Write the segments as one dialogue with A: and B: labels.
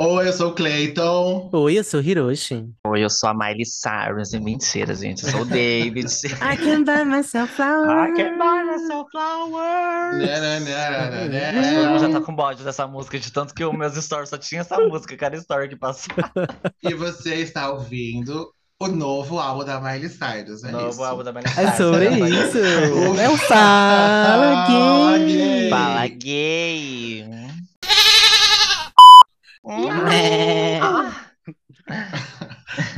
A: Oi, eu sou o Clayton.
B: Oi, eu sou Hiroshi.
C: Oi, eu sou a Miley Cyrus. E mentira, gente. Eu sou o David.
B: I can buy myself flowers.
C: I can buy myself flowers.
A: Né, né, né, né, né,
C: Acho que todo mundo já tá com bode dessa música, de tanto que os meus stories só tinha essa música, cada story que passava.
A: E você está ouvindo o novo álbum da Miley Cyrus, é
C: Novo
A: isso?
C: álbum da Miley
B: É
C: Cyrus.
B: sobre
C: Ela vai-
B: isso. É o Fala Gay.
C: Fala gay.
B: É.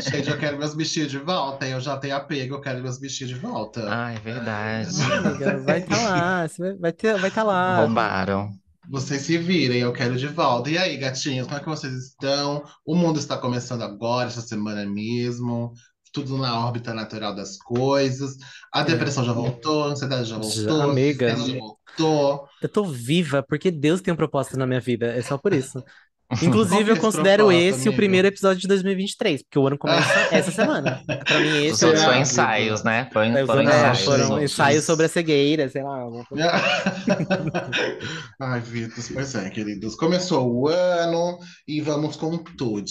A: Gente, eu quero meus vestidos de volta. Eu já tenho apego, eu quero meus vestidos de volta.
C: Ai, verdade.
B: Amiga, vai estar lá. Você vai- ter, vai estar lá.
C: Roubaram.
A: Vocês se virem, eu quero de volta. E aí, gatinhos, como é que vocês estão? O mundo está começando agora, essa semana mesmo. Tudo na órbita natural das coisas. A depressão já voltou, a ansiedade já voltou, a
B: amiga.
A: tristeza já voltou.
B: Eu tô viva porque Deus tem um propósito na minha vida. É só por isso. Inclusive,
A: é
B: eu
A: esse
B: considero esse o primeiro episódio de 2023, porque o ano começa essa semana. Pra mim,
C: Os
B: esse é o
C: outros
A: Será,
C: foram
A: amiga?
C: ensaios, né? Foi,
B: É,
C: foram
B: é,
C: ensaios. os
B: foram ensaios sobre a cegueira, sei lá. coisa.
A: Ai, Vitor, pois é, queridos. Começou o ano e vamos com tudo.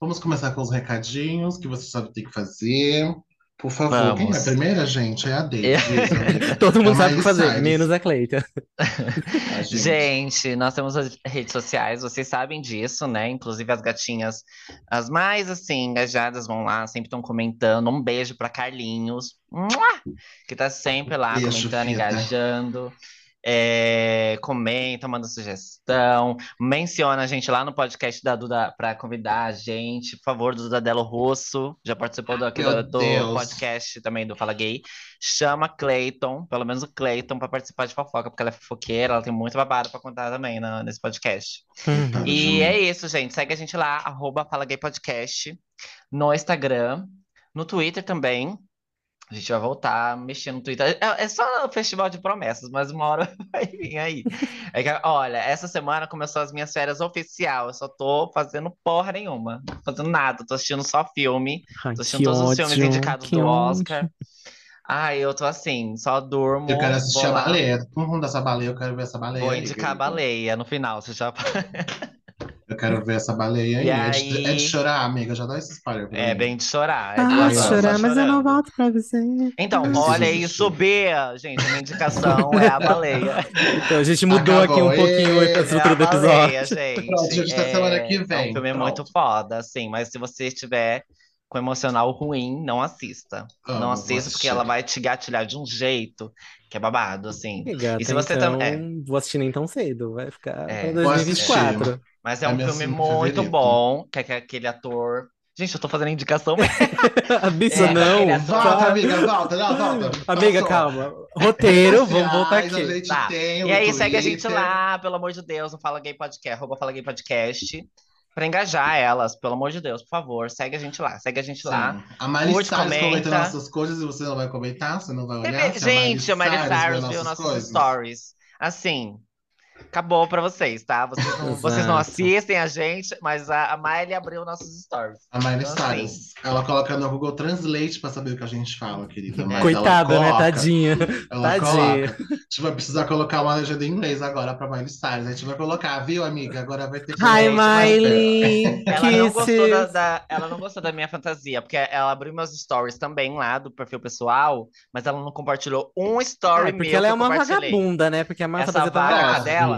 A: Vamos começar com os recadinhos que você sabe o que tem que fazer. Por favor, quem é a
C: Vamos.
A: primeira, gente? É a Deise.
C: É.
B: Todo mundo
A: A
B: sabe o que fazer,
A: Cyrus.
B: menos a Cleita.
A: A gente.
C: Gente, nós temos as redes sociais, vocês sabem disso, né? Inclusive as gatinhas, as mais assim, engajadas vão lá, sempre estão comentando. Um beijo pra Carlinhos, que tá sempre lá
A: Beijo,
C: comentando,
A: Fita.
C: engajando. É, comenta, manda sugestão, menciona a gente lá no podcast da Duda pra convidar a gente. Por favor, Duda Delo Rosso, já participou do, aqui do, do podcast também do Fala Gay. Chama Clayton, pelo menos o Clayton, pra participar de fofoca, porque ela é fofoqueira, ela tem muito babado pra contar também na- nesse podcast.
A: Tamo
C: E é isso, gente. Segue a gente lá, arroba Fala Gay Podcast, no Instagram, no Twitter também. A gente vai voltar mexendo no Twitter. É, é só um festival de promessas, mas uma hora vai vir aí. É que, olha, essa semana começou as minhas férias oficial. Eu só tô fazendo porra nenhuma. Não tô fazendo nada. Tô assistindo só filme.
B: Ai,
C: Tô assistindo todos os filmes
B: ódio,
C: indicados do
B: ódio.
C: Oscar. Ai, eu tô assim, só durmo.
A: Eu quero assistir a baleia. Vamos dessa baleia, eu quero ver essa baleia
C: Vou indicar a baleia no final. Você já.
A: Eu quero ver essa baleia aí.
C: E
A: É de, é de chorar, amiga. Já dá esse spoiler pra
C: É
A: mim.
C: bem de chorar. É
B: Ah,
C: horas
B: chorar, mas eu não volto pra você.
C: Então, olha
A: assistir.
C: isso, B, gente. Minha indicação é a baleia.
B: Então, a gente mudou aqui um
A: Acabou.
B: pouquinho a
A: Ê,
C: É
B: estrutura
C: a
B: do
C: baleia,
B: episódio.
C: gente.
A: Pronto, gente, até semana que
C: É,
A: vem.
C: é um filme
A: Pronto.
C: muito foda, assim. Mas se você estiver com emocional ruim, não assista.
A: Amo,
C: Não assista, porque ela vai te gatilhar de um jeito que é babado, assim.
B: Amiga,
C: E se você
B: então,
C: tam-
B: vou assistir nem tão cedo. Vai ficar
C: É.
B: pra
A: Vou
B: 2024.
C: Mas é
A: É
C: um filme muito
A: favorito.
C: bom, que é que aquele ator. Gente, eu tô fazendo indicação mesmo.
B: A bicha
C: É,
B: não.
C: aquele
A: Volta, amiga, volta, não, volta.
B: Amiga,
A: Passou.
B: calma. Roteiro, vamos voltar aqui.
A: gente
C: Tá. E aí, segue a gente
A: Twitter.
C: lá, pelo amor de Deus, no Fala Gay Podcast, arroba Fala Gay Podcast, pra engajar elas, pelo amor de Deus, por favor, segue a gente lá, segue a gente lá.
A: A
C: Curte,
A: Cyrus
C: comenta.
A: comentando nossas coisas e você
C: acabou pra vocês, tá? Vocês não, vocês não assistem a gente, mas a, a Miley abriu nossos stories.
A: A Miley
C: Então, assim,
A: ela coloca no Google Translate pra saber o que a gente fala, querida. Mas
B: Coitada,
A: ela
B: né?
A: coloca,
B: Tadinha.
A: Ela
B: Tadinha.
A: coloca. A gente vai precisar colocar uma legenda em inglês agora pra Miley Cyrus. A gente vai colocar, viu, amiga? Agora vai ter que
B: Hi, Miley.
C: Ela não, gostou da, da- ela não gostou da minha fantasia, porque ela abriu meus stories também lá do perfil pessoal, mas ela não compartilhou um story
B: Ah, porque
C: meu
B: ela é uma vagabunda, né? Porque a Marta
C: Essa
B: fazia tão
C: vaga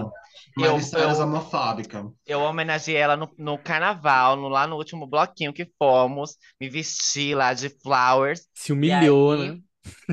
C: dela,
A: Miley
C: eu-
A: Cyrus
C: eu-
A: homofóbica.
C: Eu homenageei ela no, no carnaval, no- lá no último bloquinho que fomos, me vesti lá de flowers,
B: Se humilhou,
C: aí-
B: né?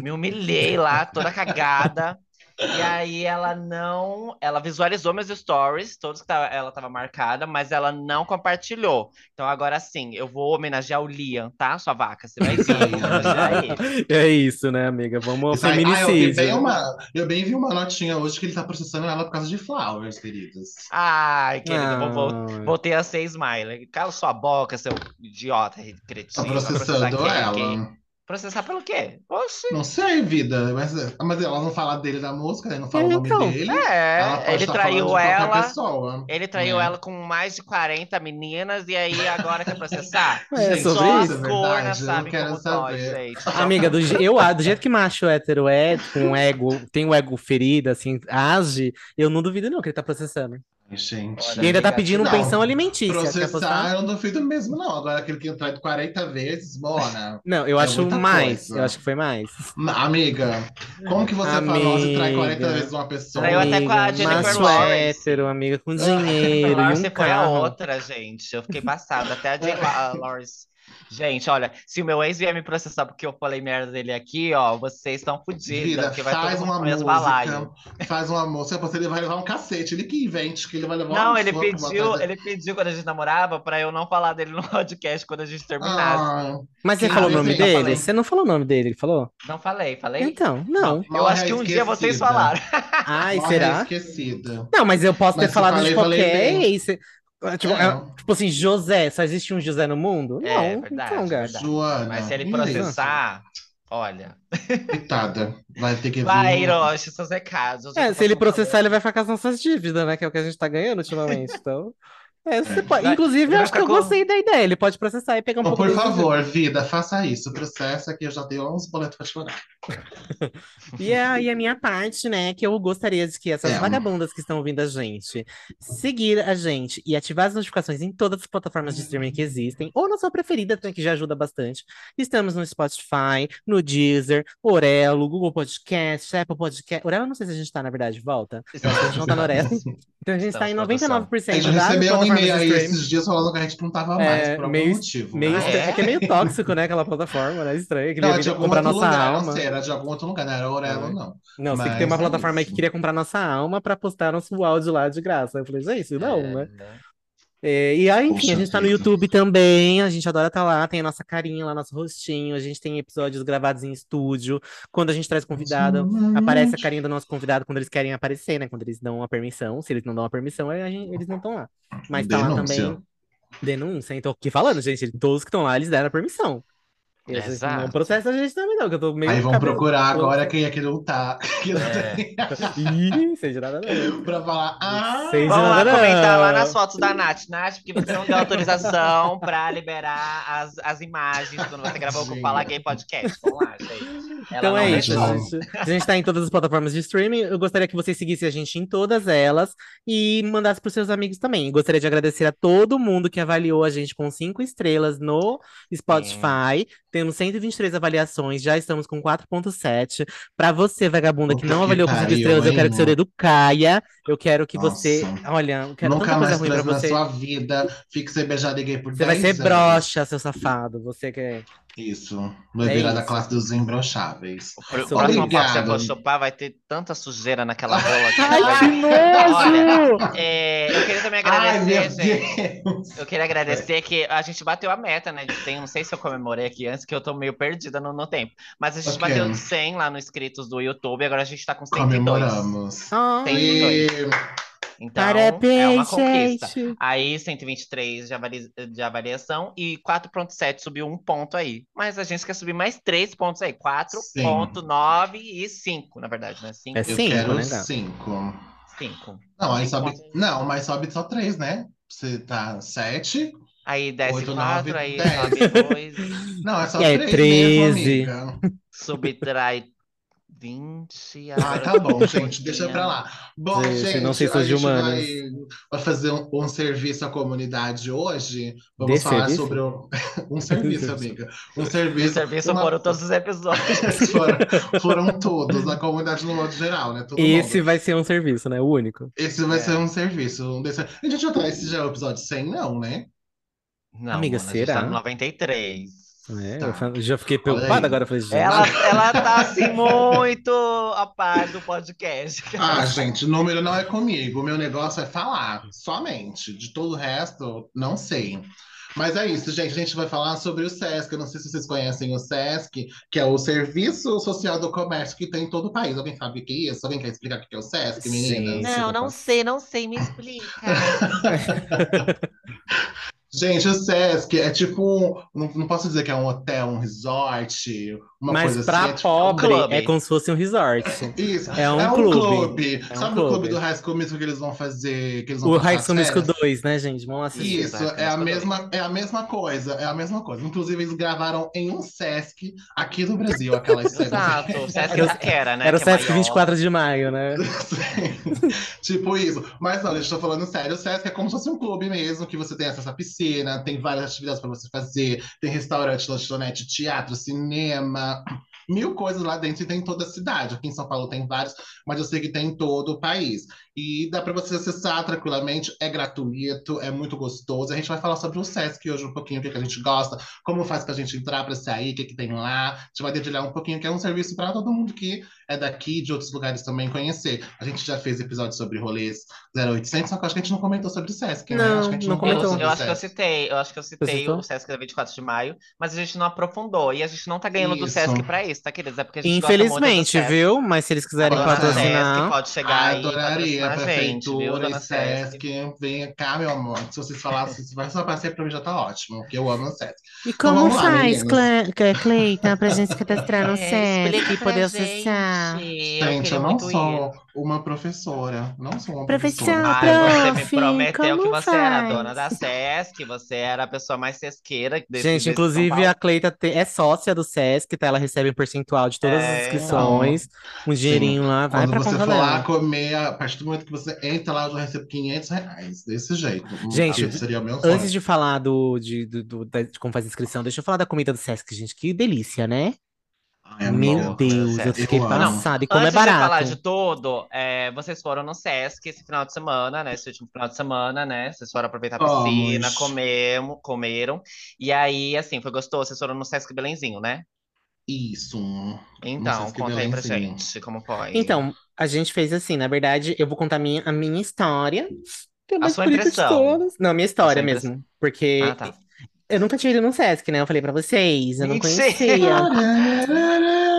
C: me humilhei lá, toda cagada. E aí ela não, ela visualizou meus stories, todos que tava- ela tava marcada, mas ela não compartilhou. Então agora sim, eu vou homenagear o Liam, tá? Sua vaca, você vai ele.
B: É isso, né, amiga? Vamos ao
A: Isso aí- ah, eu, vi
B: feminicídio.
A: bem uma, eu bem vi uma notinha hoje que ele tá processando ela por causa de flowers, queridos.
C: Ai, querida, eu vou,
B: Ah,
C: voltei a ser Smiley. Cala sua boca, seu idiota, cretino.
A: Tá processando ela.
C: Processar pelo quê? Oxi.
A: Não sei, vida, mas, mas ela não fala dele da música, né? Não fala o nome
B: Então,
A: dele.
C: É, ele traiu ela.
A: pessoa.
C: Ele traiu
A: né?
C: ela com mais de 40 meninas e aí agora quer processar?
B: É
A: Gente,
B: sobre
C: Só
B: isso,
C: as
A: é
C: cornas sabem
A: quero
C: como dói,
A: saber.
C: gente. Só-
B: Amiga, do, eu, do jeito que macho hétero é, com ego, tem o ego ferido, assim, age, eu não duvido não que ele tá processando.
A: Gente.
C: Olha,
B: E ainda tá
C: amiga,
B: pedindo
A: Não,
B: pensão alimentícia.
A: Processar, eu não duvido mesmo, não. Agora, aquele que entrar de 40 vezes, Mona.
B: Não, eu
A: É
B: acho mais.
A: coisa.
B: Eu acho que foi mais.
A: Ma- Amiga, como que você fala, nossa, trai 40
B: Amiga.
A: vezes uma pessoa?
C: Traiu até com a
B: Amiga,
C: Jennifer Lawrence.
B: hétero, amiga, com dinheiro e
C: Lawrence
B: um
C: foi a outra, gente. Eu fiquei passada. Até a La- Lawrence. Gente, olha, se o meu ex vier me processar porque eu falei merda dele aqui, ó, vocês estão fodidos, porque vai
A: faz uma música,
C: balaio.
A: faz uma música, você ele vai levar um cacete, ele que invente, que ele vai levar
C: Não, ele pediu, ele pediu quando a gente namorava pra eu não falar dele no podcast quando a gente terminasse.
A: Ah,
B: Mas você falou o nome dele? Você não falou o nome dele, ele falou?
C: Não falei, falei?
B: Então, não.
C: Eu acho que um dia vocês
A: esquecida.
C: falaram.
B: Ai,
A: Morre
B: será?
A: esquecida.
B: Não, mas eu posso ter
A: Mas se
B: falado
A: falei,
B: de
A: falei
B: qualquer ex. Tipo,
A: É.
B: é- tipo assim, José, só existe um José no mundo? Não,
C: É, verdade,
B: então,
C: verdade.
A: Joana,
C: Mas se ele processar, olha.
A: Coitada, vai ter que vir.
C: Vai, Hiroshi, seus recados.
B: É, se ele processar, ele vai ficar com as nossas dívidas, né? Que é o que a gente tá ganhando ultimamente. Então. É, você pode- Inclusive, eu acho que eu
C: com-
B: gostei da ideia. Ele pode processar e pegar um
A: Então,
B: pouco
A: por favor, vida, faça isso. Processa que eu já tenho uns boletos pra mandar.
B: E a, e a minha parte, né, que eu gostaria de que essas
A: É.
B: vagabundas que estão ouvindo a gente, seguir a gente e ativar as notificações em todas as plataformas de streaming que existem, ou na sua preferida, que já ajuda bastante. Estamos no Spotify, no Deezer, Orelo, Google Podcast, Apple Podcast. Orelo, não sei se a gente tá, na verdade, de volta.
C: É
B: A gente não tá no Orelo. Então a gente tá em
C: Estamos, produção.
B: 99%
A: A gente
B: das
A: recebeu um
B: plataformas de
A: aí esses dias falando que a gente não tava
B: É,
A: mais, por algum
B: meio-
A: motivo.
B: Meio
A: né?
C: É?
B: é que é meio tóxico, né? Aquela plataforma, né? Estranha. Que
A: Não,
B: ele
A: de
B: queria
A: algum
B: comprar nossa
A: lugar,
B: alma.
A: não sei, era de algum outro lugar, não era Aurelo,
B: É.
A: não.
B: Não, sei que tem uma
A: é
B: plataforma aí que queria comprar nossa alma pra postar nosso áudio lá de graça. Eu falei, gente, não,
C: É,
B: né? É, e aí, enfim, a gente tá no. YouTube também, a gente adora estar lá, tem a nossa carinha lá, nosso rostinho, a gente tem episódios gravados em estúdio. Quando a gente traz convidado, aparece a carinha do nosso convidado quando eles querem aparecer, né? Quando eles dão a permissão. Se eles não dão a permissão, a gente- eles não estão lá. Mas tá lá
A: Denúncia.
B: também. Denúncia, então aqui falando, gente, todos que estão lá, eles deram a permissão. E vocês não
C: Exato.
B: processa a gente também, não, que eu tô meio.
A: Aí vão procurar agora quem é que não tá. Que não
C: É.
B: Ih, sem de nada não.
A: pra falar, ah,
B: de
C: Vamos lá
B: nada
C: comentar lá
B: não.
C: nas fotos da Nath. Nath, porque você não deu autorização pra liberar as, as imagens quando você gravou com o. Fala Gay Podcast. Vamos lá, gente. Ela
B: Então
C: não
B: é isso, gente, a gente tá em todas as plataformas de streaming. Eu gostaria que vocês seguissem a gente em todas elas e mandasse pros seus amigos também. Gostaria de agradecer a todo mundo que avaliou a gente com cinco estrelas no Spotify. Temos 123 avaliações, já estamos com 4.7. Pra você, vagabunda, que não
A: que
B: avaliou com cinco
A: pariu,
B: estrelas, eu quero que seu dedo caia. Eu quero que você.
A: Nossa.
B: Olha, eu quero
A: Nunca
B: tanta coisa
A: mais
B: ruim pra
A: traz na
B: você.
A: sua vida. Fique sem beijar ninguém por
B: Você vai
A: 10
B: ser
A: anos.
B: broxa, seu safado. Você quer.
A: Isso. Vai
B: É
A: virar da
B: isso.
A: classe dos imbrocháveis.
C: O próximo papo que você
A: Obrigado.
C: for chupar vai ter tanta sujeira naquela rola. que
B: Ai, que nojo!
C: Olha, é, eu queria também
A: Ai, meu
C: agradecer, gente.
A: Deus.
C: Eu queria agradecer que a gente bateu a meta, né? De 100, não sei se eu comemorei aqui antes, que eu tô meio perdida no, no tempo. Mas a gente
A: Ok.
C: bateu 100 lá no inscritos do YouTube, agora a gente tá com 102.
A: Comemoramos.
B: Ai,
C: Tem
A: E...
C: Então, é
B: parabéns,
C: uma conquista.
B: gente.
C: Aí, 123 de, avali- de avaliação e 4.7 subiu um ponto aí. Mas a gente quer subir mais três pontos aí. 4.9 e 5, na verdade, né? 5,
B: É
A: Eu
B: Cinco,
A: quero
B: né, gata?
A: cinco.
C: 5.
A: Não, aí
C: Cinco
A: sobe. Não, mas sobe só três, né? Você tá sete.
C: Aí desce
A: Oito,
C: 4,
A: nove,
C: aí
A: dez.
C: sobe 2,
A: Não, é só
B: É,
A: três
B: 13.
A: mesmo, amiga.
C: subtrai 20.
A: Ah, tá bom, gente, deixa pra lá. Bom,
B: Gente,
A: gente,
B: não sei se
A: a gente vai, vai fazer um, um serviço à comunidade hoje. Vamos
B: De
A: falar
B: serviço?
A: sobre o- um serviço, amiga. Um serviço.
C: serviço
A: uma-
C: foram todos os episódios.
A: foram, foram todos, a comunidade no modo geral, né? Todo
B: Esse
A: mundo.
B: vai ser um serviço, né? O único.
A: Esse vai
C: É.
A: ser um serviço. Um desse... A gente já tá, esse já é o episódio 100, não, né?
C: Não,
B: Amiga,
C: mano, a gente tá
B: será?
C: no 93.
B: É,
A: Tá.
B: eu já fiquei
A: aí.
B: agora. Falei.
C: Ela, ela tá assim muito a par do podcast.
A: Ah, gente, número não é comigo. O meu negócio é falar, somente. De todo o resto, não sei. Mas é isso, gente. A gente vai falar sobre o SESC. Eu não sei se vocês conhecem o SESC, que é o Serviço Social do Comércio que tem em todo o país. Alguém sabe o que é isso? Alguém quer explicar o que é o SESC, meninas?
B: Sim.
C: Não, não sei, não sei, me explica.
A: Gente, o Sesc é tipo um. Não, não posso dizer que é um hotel, um resort, uma
B: Mas
A: coisa
B: pra
A: assim. É tipo,
B: pobre
C: clube.
B: é como se fosse um resort.
A: Isso,
B: É um
A: é um
B: clube.
A: clube.
B: É um
A: Sabe o clube
B: clube.
A: do High School Musical que eles vão fazer? Que eles vão
B: O High School Musical
A: férias?
B: 2, né, gente? Vamos assistir.
A: Isso, é a mesma, é a mesma coisa, é a mesma coisa. Inclusive, eles gravaram em um Sesc aqui no Brasil, aquela cena.
C: Exato, o Sesc
B: Era o-
C: Itaquera, né?
B: Era o
C: é
B: Sesc
C: maior.
B: 24 de maio, né?
A: Tipo isso. Mas não, eu estou falando sério. O Sesc é como se fosse um clube mesmo, que você tem acesso à piscina, tem várias atividades para você fazer, tem restaurante, lanchonete, teatro, cinema, mil coisas lá dentro e tem em toda a cidade. Aqui em São Paulo tem vários, mas eu sei que tem em todo o país. E dá para você acessar tranquilamente, é gratuito, é muito gostoso. A gente vai falar sobre o Sesc hoje um pouquinho, o que, que a gente gosta, como faz para a gente entrar para sair, o que, que tem lá. A gente vai dedilhar um pouquinho, que é um serviço para todo mundo que é daqui, de outros lugares também conhecer. A gente já fez episódio sobre rolês 0800, só que eu acho que a gente não comentou sobre o Sesc, né?
B: Não,
A: Acho que a gente
B: não comentou.
C: Eu,
A: sobre
C: eu
A: o
C: acho que eu
A: Sesc.
C: citei, eu acho que eu citei o Sesc da 24 de maio, mas a gente não aprofundou. E a gente não tá ganhando do
A: Isso.
C: Sesc pra isso, tá, queridos? É porque a gente gosta muito do
B: Infelizmente,
C: Sesc.
B: viu? Mas se eles quiserem
C: Agora, o Sesc
B: patrocinar.
C: pode chegar aí e
A: Adoraria,
C: a gente, viu,
A: prefeitura
C: dona
A: e
C: Sesc?
A: Sesc. Venha cá, meu amor. Se vocês falassem, se vai só parceiro pra mim já tá ótimo, porque eu amo o Sesc.
B: E
A: Então
B: como
A: lá,
B: faz,
A: meninas.
B: Cle- Cleita, pra gente se cadastrar no
C: É,
B: Sesc e poder acessar?
C: gente.
A: Gente,
C: queria
A: eu não sou
C: ir.
A: Uma professora. Não sou uma
B: Professora.
A: professora.
C: Ai, você me prometeu que você era
B: faz?
C: dona da Sesc, você era a pessoa mais sesqueira desse,
B: Gente, inclusive a Cleita te- é sócia do Sesc, tá? Ela recebe um percentual de todas as
C: É.
B: inscrições. Um dinheirinho lá, vai
A: Quando
B: pra
A: você for lá comer, a partir do momento que você entra lá, eu já recebo 500 reais. Desse jeito.
B: Gente. Antes de falar do, de, do- do- de como faz a inscrição, deixa eu falar da comida do Sesc, gente. Que delícia, né?
A: Ai,
B: Meu
A: amor.
B: Deus, eu fiquei
A: Eu
B: passada. E como é
C: Antes de falar
B: barato.
C: de tudo, é, vocês foram no Sesc esse final de semana, né? Esse último final de semana, né? Vocês foram aproveitar a piscina, comemos, comeram. E aí, assim, foi gostoso. Vocês foram no Sesc Belenzinho, né?
A: Isso.
C: Então,
A: Sesc
C: conta aí pra
A: Belenzinho.
C: gente como foi.
B: Então, a gente fez assim, na verdade, eu vou contar a minha, a minha história. Que é a
C: sua impressão.
B: todas. Não, a minha história
C: A sua impressão.
B: mesmo. Porque
C: Ah, tá.
B: Eu nunca tinha ido no Sesc, né? Eu falei pra vocês, eu não
C: Mentira!
B: conhecia.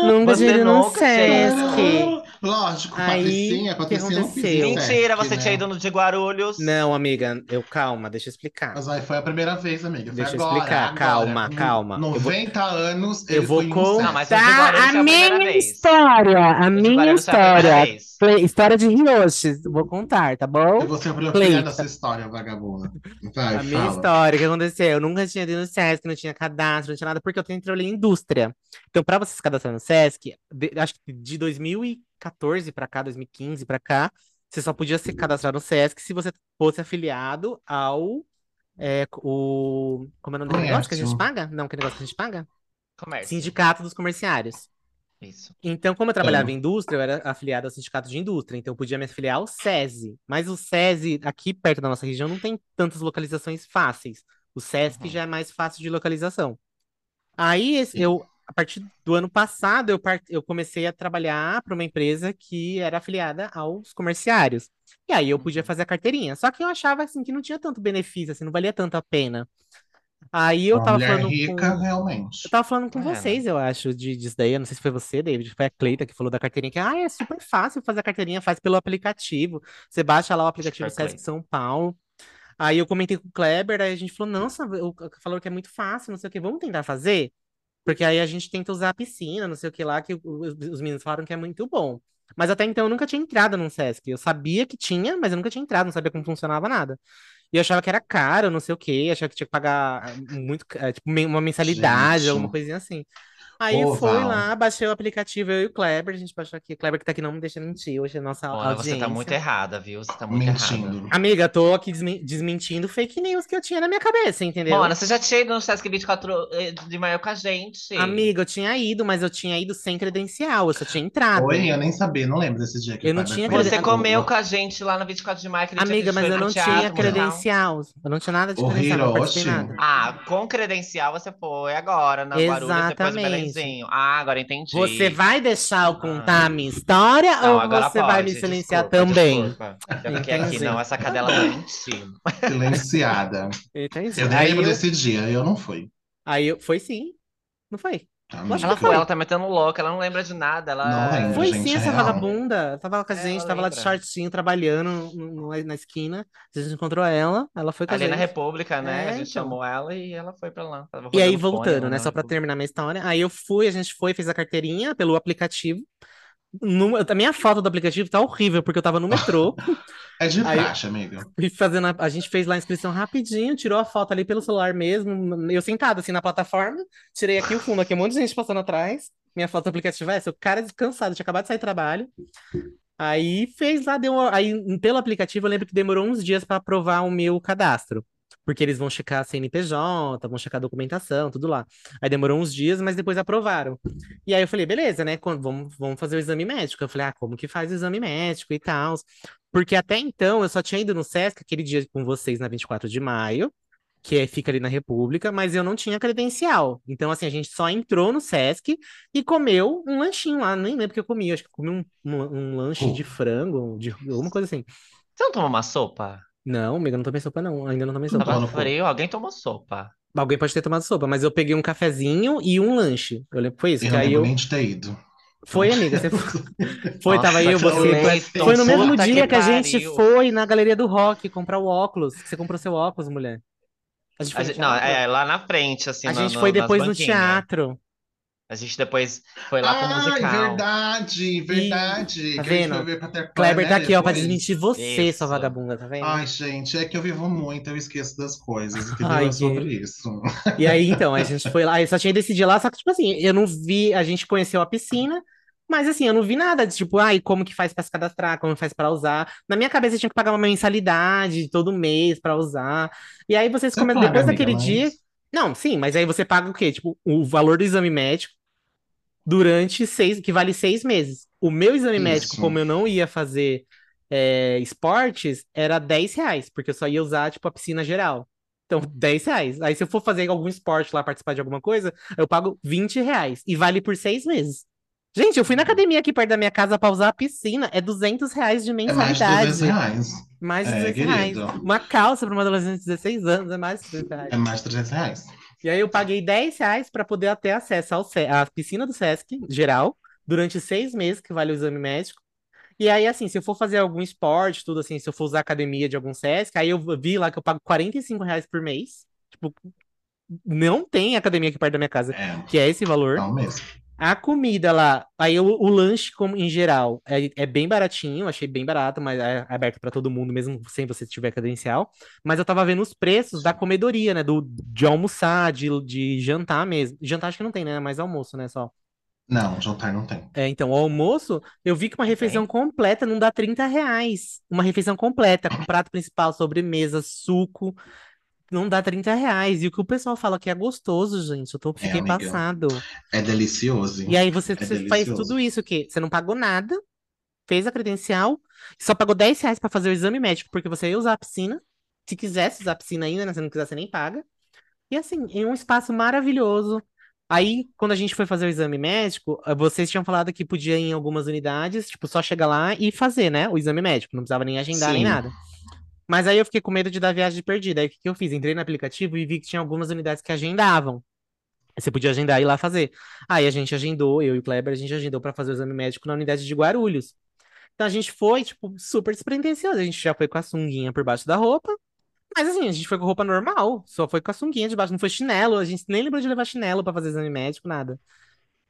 B: Nunca tinha ido
C: ido.
B: Sesc.
A: Lógico,
B: Aí,
A: Patricinha, Patricinha não quis
C: Mentira, você
A: né?
C: tinha ido no de Guarulhos.
B: Não, amiga, eu calma, deixa eu explicar.
A: Mas aí foi a primeira vez, amiga. Foi
B: Deixa eu
A: agora,
B: explicar,
A: agora.
B: calma, calma. Eu vou-
A: 90 anos,
B: eu vou
A: um
B: contar a minha história, a minha
C: a
B: história. História de Hiroshi, vou contar, tá bom?
A: Eu vou ser a dessa história, vagabunda. Vai,
B: A minha
A: fala.
B: história, o que aconteceu? Eu nunca tinha ido no Sesc, não tinha cadastro, não tinha nada, porque eu tenho trabalhei em indústria. Então, para você se cadastrar no Sesc, de- acho que de 2014 para cá, 2015 para cá, você só podia se cadastrar no Sesc se você fosse afiliado ao. é, o, como é o nome do negócio que a gente paga? Não, que negócio que a gente paga?
C: Comércio.
B: Sindicato dos Comerciários.
C: Isso.
B: Então, como eu trabalhava
A: Amo.
B: em indústria, eu era afiliado ao sindicato de indústria, então eu podia me afiliar ao SESI. Mas o SESI, aqui perto da nossa região, não tem tantas localizações fáceis. O SESC
C: Uhum.
B: já é mais fácil de localização. Aí, esse- eu, a partir do ano passado, eu, part- eu comecei a trabalhar para uma empresa que era afiliada aos comerciários. E aí eu podia fazer a carteirinha. Só que eu achava assim que não tinha tanto benefício, assim, não valia tanto a pena. Aí eu
A: Uma
B: tava
A: mulher
B: falando
A: rica,
B: com...
A: realmente.
B: Eu tava falando com
C: É, né?
B: vocês, eu acho, de, disso daí. Eu não sei se foi você, David, foi a Cleita que falou da carteirinha, que ah, é super fácil fazer a carteirinha, faz pelo aplicativo. Você baixa lá o aplicativo Sesc São Paulo. Aí eu comentei com o Kleber, aí a gente falou, nossa, o falou que é muito fácil, não sei o que, vamos tentar fazer? Porque aí a gente tenta usar a piscina, não sei o que lá, que os, os meninos falaram que é muito bom. Mas até então eu nunca tinha entrado num Sesc. Eu sabia que tinha, mas eu nunca tinha entrado, não sabia como funcionava nada. E eu achava que era caro, não sei o quê, achava que tinha que pagar eh, muito, eh, tipo, uma mensalidade,
A: Gente.
B: alguma coisinha assim. Aí
A: Ô,
B: foi
A: Val.
B: lá, baixei o aplicativo, eu e o Kleber, a gente baixou aqui. O Kleber que tá aqui não me deixa mentir, hoje é a nossa
C: Mona, você tá
B: audiência.
C: muito errada, viu? Você tá muito errada.
A: Mentindo.
B: Amiga, tô aqui desmen- desmentindo fake news que eu tinha na minha cabeça, entendeu?
C: Mona, você já tinha ido no Sesc 24 de maio com a gente.
B: Amiga, eu tinha ido, mas eu tinha ido sem credencial, eu só tinha entrado.
A: Oi, eu nem sabia, não lembro desse dia que
B: Eu não tinha
C: Você comeu com a gente lá no 24 de maio, que a
B: Amiga,
C: gente
B: mas eu não
C: teatro,
B: tinha credencial. Eu não tinha nada de
A: O
B: credencial, não
A: Hiroshi.
B: nada.
C: Ah, com credencial você foi agora, na Guarulhos,
B: Exatamente.
C: Ah, agora entendi.
B: Você vai deixar eu contar a minha história
C: Não,
B: ou
C: agora
B: você vai
C: pode,
B: me silenciar
C: desculpa,
B: também?
C: Desculpa. Aqui, não, essa cadela tá mentindo.
A: Silenciada.
B: Entendi.
A: Eu nem
B: Aí
A: lembro
B: eu,
A: desse dia, eu não fui.
B: aí eu, foi sim, não foi?
A: Amiga.
C: Ela foi, ela tá metendo louca, ela não lembra de nada. Ela...
A: Não lembro.
B: Foi
A: gente,
B: sim, essa
A: real.
B: vagabunda. Tava lá com a
C: É,
B: gente,
C: ela
B: tava lá de
C: lembra.
B: shortinho, trabalhando no- no- na esquina. A gente encontrou ela, ela foi com a
C: Ali na
B: gente.
C: República, né?
B: É,
C: a gente
B: então.
C: chamou ela e ela foi pra lá. Tava
B: E aí,
C: fone
B: voltando,
C: lá
B: né? Só pra
C: República.
B: terminar minha história. Aí eu fui, a gente foi, fez a carteirinha pelo aplicativo. No, a minha foto do aplicativo tá horrível, porque eu tava no metrô.
A: É de
B: Aí-
A: praxe, amiga.
B: E fazendo a, a gente fez lá a inscrição rapidinho, tirou a foto ali pelo celular mesmo, eu sentado assim na plataforma, tirei aqui o fundo, aqui um monte de gente passando atrás, minha foto do aplicativo é essa, o cara descansado, tinha acabado de sair do trabalho. Aí fez lá, deu uma- aí pelo aplicativo eu lembro que demorou uns dias para aprovar o meu cadastro, porque eles vão checar CNPJ, vão checar a documentação, tudo lá. Aí demorou uns dias, mas depois aprovaram. E aí eu falei, beleza, né? Vamos, vamos fazer o exame médico. Eu falei, ah, como que faz o exame médico e tal? Porque até então eu só tinha ido no Sesc aquele dia com vocês na 24 de maio, que é- fica ali na República, mas eu não tinha credencial. Então, assim, a gente só entrou no Sesc e comeu um lanchinho lá, nem lembro o que eu comi, acho que eu comi um, um, um lanche de frango, de alguma coisa assim.
C: Você não tomou uma sopa?
B: Não, amiga, eu não tomei sopa, não. Ainda não tomei sopa.
A: Tava
C: Tava
A: no
C: frio, alguém tomou sopa.
B: Alguém pode ter tomado sopa, mas eu peguei um cafezinho e um lanche. Eu lembro que foi isso.
A: Eu
B: Que
A: não
B: aí
A: lembro
B: eu.
A: nem de ter ido.
B: Foi, amiga, você foi, tava
C: Nossa,
B: eu,
C: que
B: você. Foi no mesmo
C: puta
B: dia que, a gente
C: pariu.
B: foi na Galeria do Rock comprar o óculos. Que você comprou seu óculos, mulher. A gente
C: A
B: foi no
C: gente- não,
B: teatro?
C: é lá na frente, assim,
B: A
C: no-
B: gente
C: no-
B: foi
C: nas
B: depois no teatro.
C: A gente depois foi lá pro
A: Ai,
C: musical.
A: verdade, verdade.
B: tá
A: que a gente
B: vendo? Kleber tá
A: né,
B: aqui, ó, pra desmentir você,
C: Isso.
B: sua vagabunda, tá vendo?
A: Ai, gente, é que eu vivo muito, eu esqueço das coisas, entendeu?
B: Ai,
A: é sobre isso.
B: E aí, então, a gente foi lá, eu só tinha ido esse dia lá, só que, tipo assim, eu não vi, a gente conheceu a piscina, mas assim, eu não vi nada de tipo, ai, como que faz pra se cadastrar, como faz pra usar. Na minha cabeça, eu tinha que pagar uma mensalidade todo mês pra usar. E aí vocês
A: Você
B: comentam,
A: paga,
B: depois daquele
A: mas-
B: dia. Não, sim, mas aí você paga o quê? Tipo, o valor do exame médico durante seis, que vale seis meses. O meu exame médico,
A: Isso.
B: como eu não ia fazer é, esportes, era 10 reais, porque eu só ia usar, tipo, a piscina geral. Então, 10 reais. Aí, se eu for fazer algum esporte lá, participar de alguma coisa, eu pago 20 reais. E vale por seis meses. Gente, eu fui na academia aqui perto da minha casa pra usar a piscina. É 200 reais de
A: É mais de
B: mensalidade.
A: 200 reais.
B: Mais de
A: É,
B: 200 reais. Uma calça pra uma adolescente de 16 anos é mais de 200 reais.
A: É mais de 300 reais.
B: E aí eu paguei 10 reais para poder ter acesso ao à piscina do Sesc, geral, durante seis meses, que vale o exame médico. E aí, assim, se eu for fazer algum esporte, tudo assim, se eu for usar a academia de algum Sesc, aí eu vi lá que eu pago 45 reais por mês. Tipo, não tem academia aqui perto da minha casa,
A: É,
B: que é esse valor.
A: não mesmo.
B: A comida lá, aí o, o lanche como em geral é, é bem baratinho, achei bem barato, mas é aberto para todo mundo, mesmo sem você tiver credencial. Mas eu tava vendo os preços da comedoria, né? Do, de almoçar, de, de jantar mesmo. Jantar acho que não tem, né? Mais almoço, né? Só.
A: Não, jantar não tem.
B: É, então, o almoço, eu vi que uma refeição completa não dá 30 reais. Uma refeição completa, com prato principal, sobremesa, suco, não dá 30 reais. E o que o pessoal fala que é gostoso, gente, eu tô, fiquei
A: amiga.
B: passado.
A: É delicioso.
B: E aí você,
A: É
B: você faz
A: delicioso.
B: tudo isso que você não pagou nada, fez a credencial, só pagou 10 reais pra fazer o exame médico, porque você ia usar a piscina. Se quisesse usar a piscina ainda, né? Se não quiser, você nem paga. E assim, em um espaço maravilhoso. Aí, quando a gente foi fazer o exame médico, eh, vocês tinham falado que podia ir em algumas unidades, tipo, só chegar lá e fazer, né? O exame médico. Não precisava nem agendar nem
A: Sim.
B: nada. Mas aí eu fiquei com medo de dar viagem perdida. Aí o que eu fiz? Entrei no aplicativo e vi que tinha algumas unidades que agendavam. Você podia agendar e ir lá fazer. Aí a gente agendou, eu e o Kleber, a gente agendou para fazer o exame médico na unidade de Guarulhos. Então a gente foi, tipo, super despretensioso. A gente já foi com a sunguinha por baixo da roupa. Mas assim, a gente foi com roupa normal. Só foi com a sunguinha de baixo, não foi chinelo. A gente nem lembrou de levar chinelo para fazer exame médico, nada.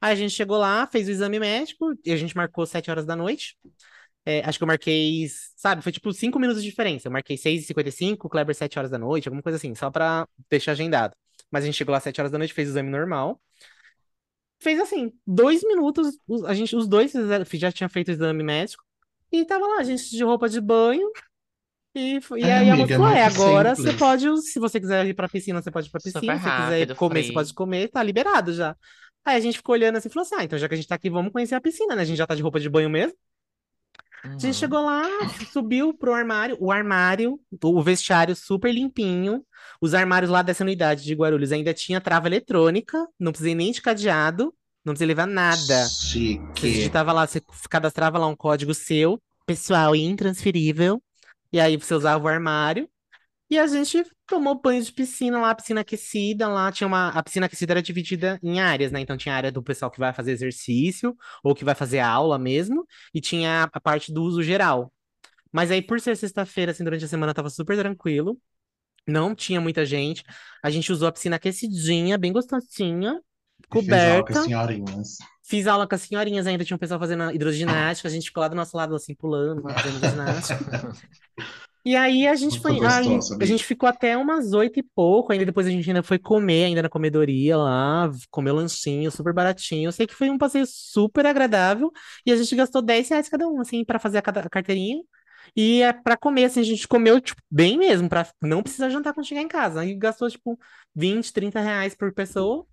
B: Aí a gente chegou lá, fez o exame médico e a gente marcou 7 horas da noite. É, acho que eu marquei, sabe, foi tipo 5 minutos de diferença. Eu marquei 6h55, o Kleber 7 horas da noite, alguma coisa assim, só pra deixar agendado. Mas a gente chegou lá às 7 horas da noite, fez o exame normal. Fez assim, dois minutos, os- a gente, os dois já tinha feito o exame médico. E tava lá, a gente de roupa de banho. E, e
A: É,
B: aí a moça
A: amiga, é
B: falou: é, agora você
A: simples.
B: pode, se você quiser ir pra piscina, você pode ir pra
C: Super
B: piscina. Se você quiser
C: rápido,
B: comer, você
C: free.
B: pode comer, tá liberado já. Aí a gente ficou olhando assim e falou assim: ah, então já que a gente tá aqui, vamos conhecer a piscina, né? A gente já tá de roupa de banho mesmo. A
C: Uhum.
B: gente chegou lá, subiu pro armário, o armário, o vestiário super limpinho. Os armários lá dessa unidade de Guarulhos ainda tinha trava eletrônica, não precisei nem de cadeado, não precisei levar nada. Você
A: Chique.
B: digitava lá, você cadastrava lá um código seu, pessoal e intransferível, e aí você usava o armário. E a gente tomou banho de piscina lá, piscina aquecida lá. Tinha uma. A piscina aquecida era dividida em áreas, né? Então tinha a área do pessoal que vai fazer exercício ou que vai fazer aula mesmo, e tinha a parte do uso geral. Mas aí, por ser sexta-feira, assim, durante a semana tava super tranquilo. Não tinha muita gente. A gente usou a piscina aquecidinha, bem gostosinha,
A: E fez aula com
B: coberta.
A: as senhorinhas.
B: Fiz aula com as senhorinhas ainda, tinha um pessoal fazendo hidroginástica, a gente ficou lá do nosso lado, assim, pulando, fazendo ginástica. E aí a gente
A: Foi gostoso,
B: a gente ficou até umas oito e pouco, ainda depois a gente ainda foi comer, ainda na comedoria lá, comeu lanchinho, super baratinho. Eu sei que foi um passeio super agradável, e a gente gastou 10 reais cada um, assim, pra fazer a a carteirinha. E é pra comer, assim, a gente comeu, tipo, bem mesmo, pra não precisar jantar quando chegar em casa. Aí gastou, tipo, 20, 30 reais por pessoa,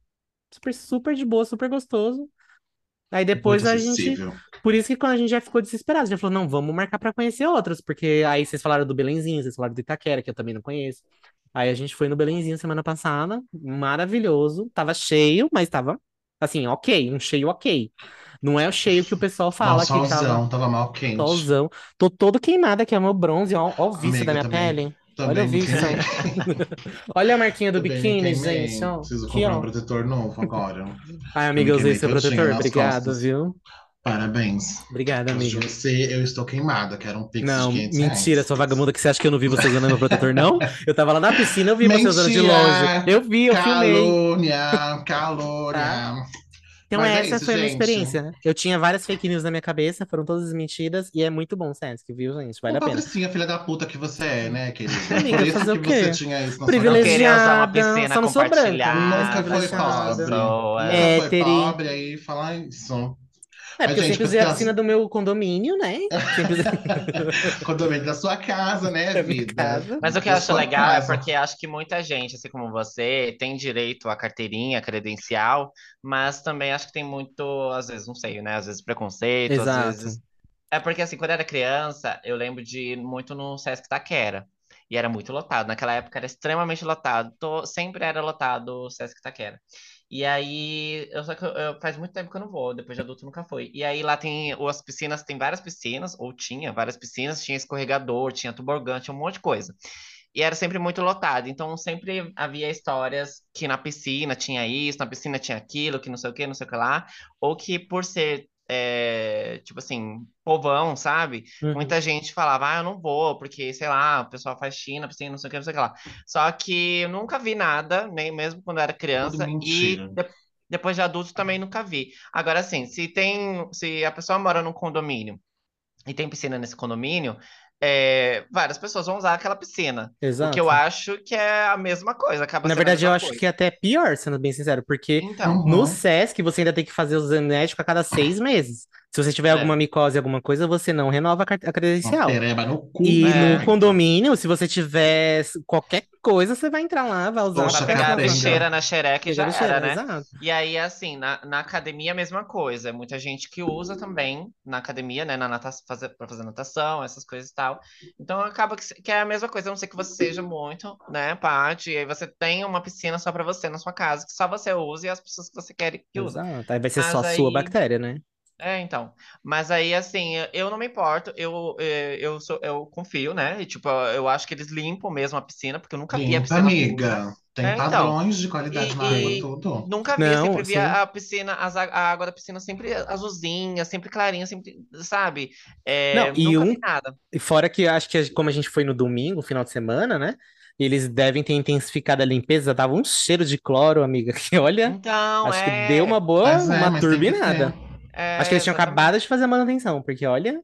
B: super, super de boa, super gostoso. Aí depois
A: Muito
B: a gente por isso que quando a gente já ficou desesperado, gente falou, não, vamos marcar pra conhecer outros, porque aí vocês falaram do Belenzinho, vocês falaram do Itaquera, que eu também não conheço. Aí a gente foi no Belenzinho semana passada, maravilhoso, tava cheio, mas tava, assim, ok, um cheio ok. Não é o cheio que o pessoal
A: Não,
B: fala que tava
A: tava mal quente.
B: solzão. Tô todo queimado aqui, é o meu bronze, ó, ó o vício da
A: Amiga,
B: minha
A: também-
B: pele. Olha o
A: Também queimei.
B: Olha a marquinha do
A: Também
B: biquíni, gente, ó.
A: Preciso comprar um protetor novo agora.
B: Ai, amiga, eu usei seu protetor, obrigado, viu?
A: Parabéns.
B: Obrigada, amiga.
A: você, eu estou queimada. Quero um pix
B: Não,
A: de 500
B: mentira,
A: reais.
B: sua vagabunda, que você acha que eu não vi você usando meu protetor, não? Eu tava lá na piscina, eu vi você usando de
A: Mentira!
B: longe. Eu vi, eu filmei.
A: Calúnia, calúnia.
B: Então
A: Mas é
B: essa
A: isso,
B: foi a minha
A: gente.
B: experiência, né? Eu tinha várias fake news na minha cabeça, foram todas mentiras, e é muito bom, Sesc, viu, gente? Vale
A: Ô,
B: a pena.
A: Patricinha, filha da puta que você é, né, querida?
B: Amiga,
A: Por isso
B: fazer o
A: que
B: quê?
A: você tinha isso na sua
B: Privilegiada. só não sou branca,
A: Nunca foi pobre. Nunca
B: É,
A: foi
B: teria-
A: pobre aí falar isso.
B: É, porque eu
A: Mas, gente,
B: sempre usei a piscina do meu condomínio, né? Sempre usei...
A: Condomínio da sua casa, né,
B: Da
A: vida?
B: casa.
C: Mas o que eu
A: Da
C: acho
A: sua
C: legal é
A: casa.
C: porque acho que muita gente, assim como você, tem direito à carteirinha, credencial, mas também acho que tem muito, às vezes, não sei, né? Às vezes preconceito, às
B: Exato.
C: vezes. É porque, assim, quando eu era criança, eu lembro de ir muito no Sesc Taquera. E era muito lotado. Naquela época era extremamente lotado. Tô- sempre era lotado o Sesc Taquera. E aí, eu, só que eu, eu- faz muito tempo que eu não vou, depois de adulto nunca foi. E aí lá tem ou as piscinas, tem várias piscinas, ou tinha várias piscinas, tinha escorregador, tinha tobogã, tinha um monte de coisa. E era sempre muito lotado, então sempre havia histórias que na piscina tinha isso, na piscina tinha aquilo, que não sei o que, não sei o que lá, ou que por ser, é, tipo assim, povão, sabe?
B: Uhum.
C: Muita gente falava, ah, eu não vou, porque, sei lá, o pessoal faz China, piscina, não sei o que, não sei o que lá. Só que eu nunca vi nada, nem mesmo quando eu era criança, e de- depois de adulto também nunca vi. Agora, assim, se tem, se a pessoa mora num condomínio e tem piscina nesse condomínio, é, várias pessoas vão usar aquela piscina. O
B: Exato.
C: que eu acho que é a mesma coisa, acaba
B: Na verdade, eu
C: mesma
B: acho
C: coisa.
B: que é até pior, sendo bem sincero, porque
C: Então,
A: Uhum.
B: No SESC, você ainda tem que fazer o médico a cada seis meses. Se você tiver
C: É.
B: alguma micose, alguma coisa, você não renova a
A: Uma
B: credencial.
A: pereba no cu.
B: E
C: É.
B: no condomínio, se você tiver qualquer coisa, você vai entrar lá, vai usar
A: Poxa,
B: qualquer
C: pegar a
B: coisa.
C: bicheira na xereca e já
B: Pegando
C: era, né?
B: exato.
C: E aí, assim, na, na academia a mesma coisa. É muita gente que usa também na academia, né? Na natação, fazer, pra fazer natação, essas coisas e tal. Então acaba que, que é a mesma coisa, a não ser que você seja muito, né, parte. E aí você tem uma piscina só pra você na sua casa, que só você usa e as pessoas que você quer que usam.
B: Exato. Aí vai ser
C: Mas
B: só a sua
C: aí-
B: bactéria, né?
C: É, então. Mas aí, assim, eu- não me importo, eu, eh, eu, sou, eu confio, né? E, tipo, eu acho que eles limpam mesmo a piscina, porque eu nunca vi a
A: Limpa,
C: piscina suja.
A: amiga. Tem
C: É, então.
A: padrões de qualidade
C: E-
A: na água,
C: e-
A: tudo.
C: Nunca vi,
B: Não,
C: sempre
B: sim.
C: via a piscina, as a a água da piscina sempre azulzinha, sempre clarinha, sempre, sabe? É,
B: Não, e
C: nunca
B: um-
C: vi nada.
B: E fora que acho que como a gente foi no domingo, final de semana, né? Eles devem ter intensificado a limpeza, tava um cheiro de cloro, amiga, que olha,
C: Então,
B: acho que
C: é,
B: deu uma boa,
A: Mas é,
B: uma
A: mas tem que
B: turbinada.
C: É,
B: Acho que eles tinham
C: exatamente.
B: acabado de fazer a manutenção, porque olha,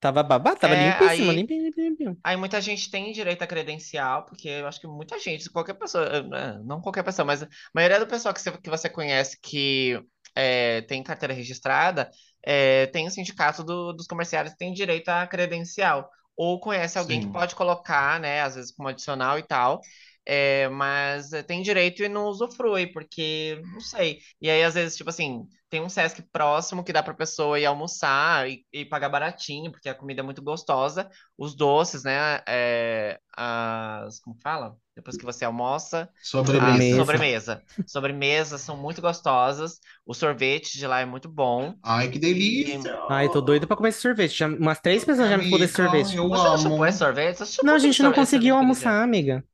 B: tava babado, tava
C: É,
B: limpíssimo,
C: aí-
B: limpinho, limpinho, limpinho.
C: Aí muita gente tem direito à credencial, porque eu acho que muita gente, qualquer pessoa, eh, não qualquer pessoa, mas a maioria do pessoal que você, que você conhece que eh, tem carteira registrada, eh, tem o sindicato do- dos comerciários que tem direito à credencial. Ou conhece alguém que
A: Sim.
C: pode colocar, né, às vezes como adicional e tal. É, mas é, tem direito e não usufrui, porque não sei. E aí, às vezes, tipo assim, tem um Sesc próximo que dá pra pessoa ir almoçar e, e pagar baratinho, porque a comida é muito gostosa. Os doces, né? É, as, como fala? Depois que você almoça,
A: Sobremesa.
C: sobremesa. Sobremesas são muito gostosas. O sorvete de lá é muito bom.
A: Ai, que delícia!
B: Ai, tô doida pra comer esse sorvete. Já- umas três pessoas já me desse
A: Amiga,
B: sorvete.
A: Eu
C: Você não
A: amo.
C: chupou esse sorvete?
B: Não, a gente não
C: sorvete-
B: conseguiu almoçar, amiga.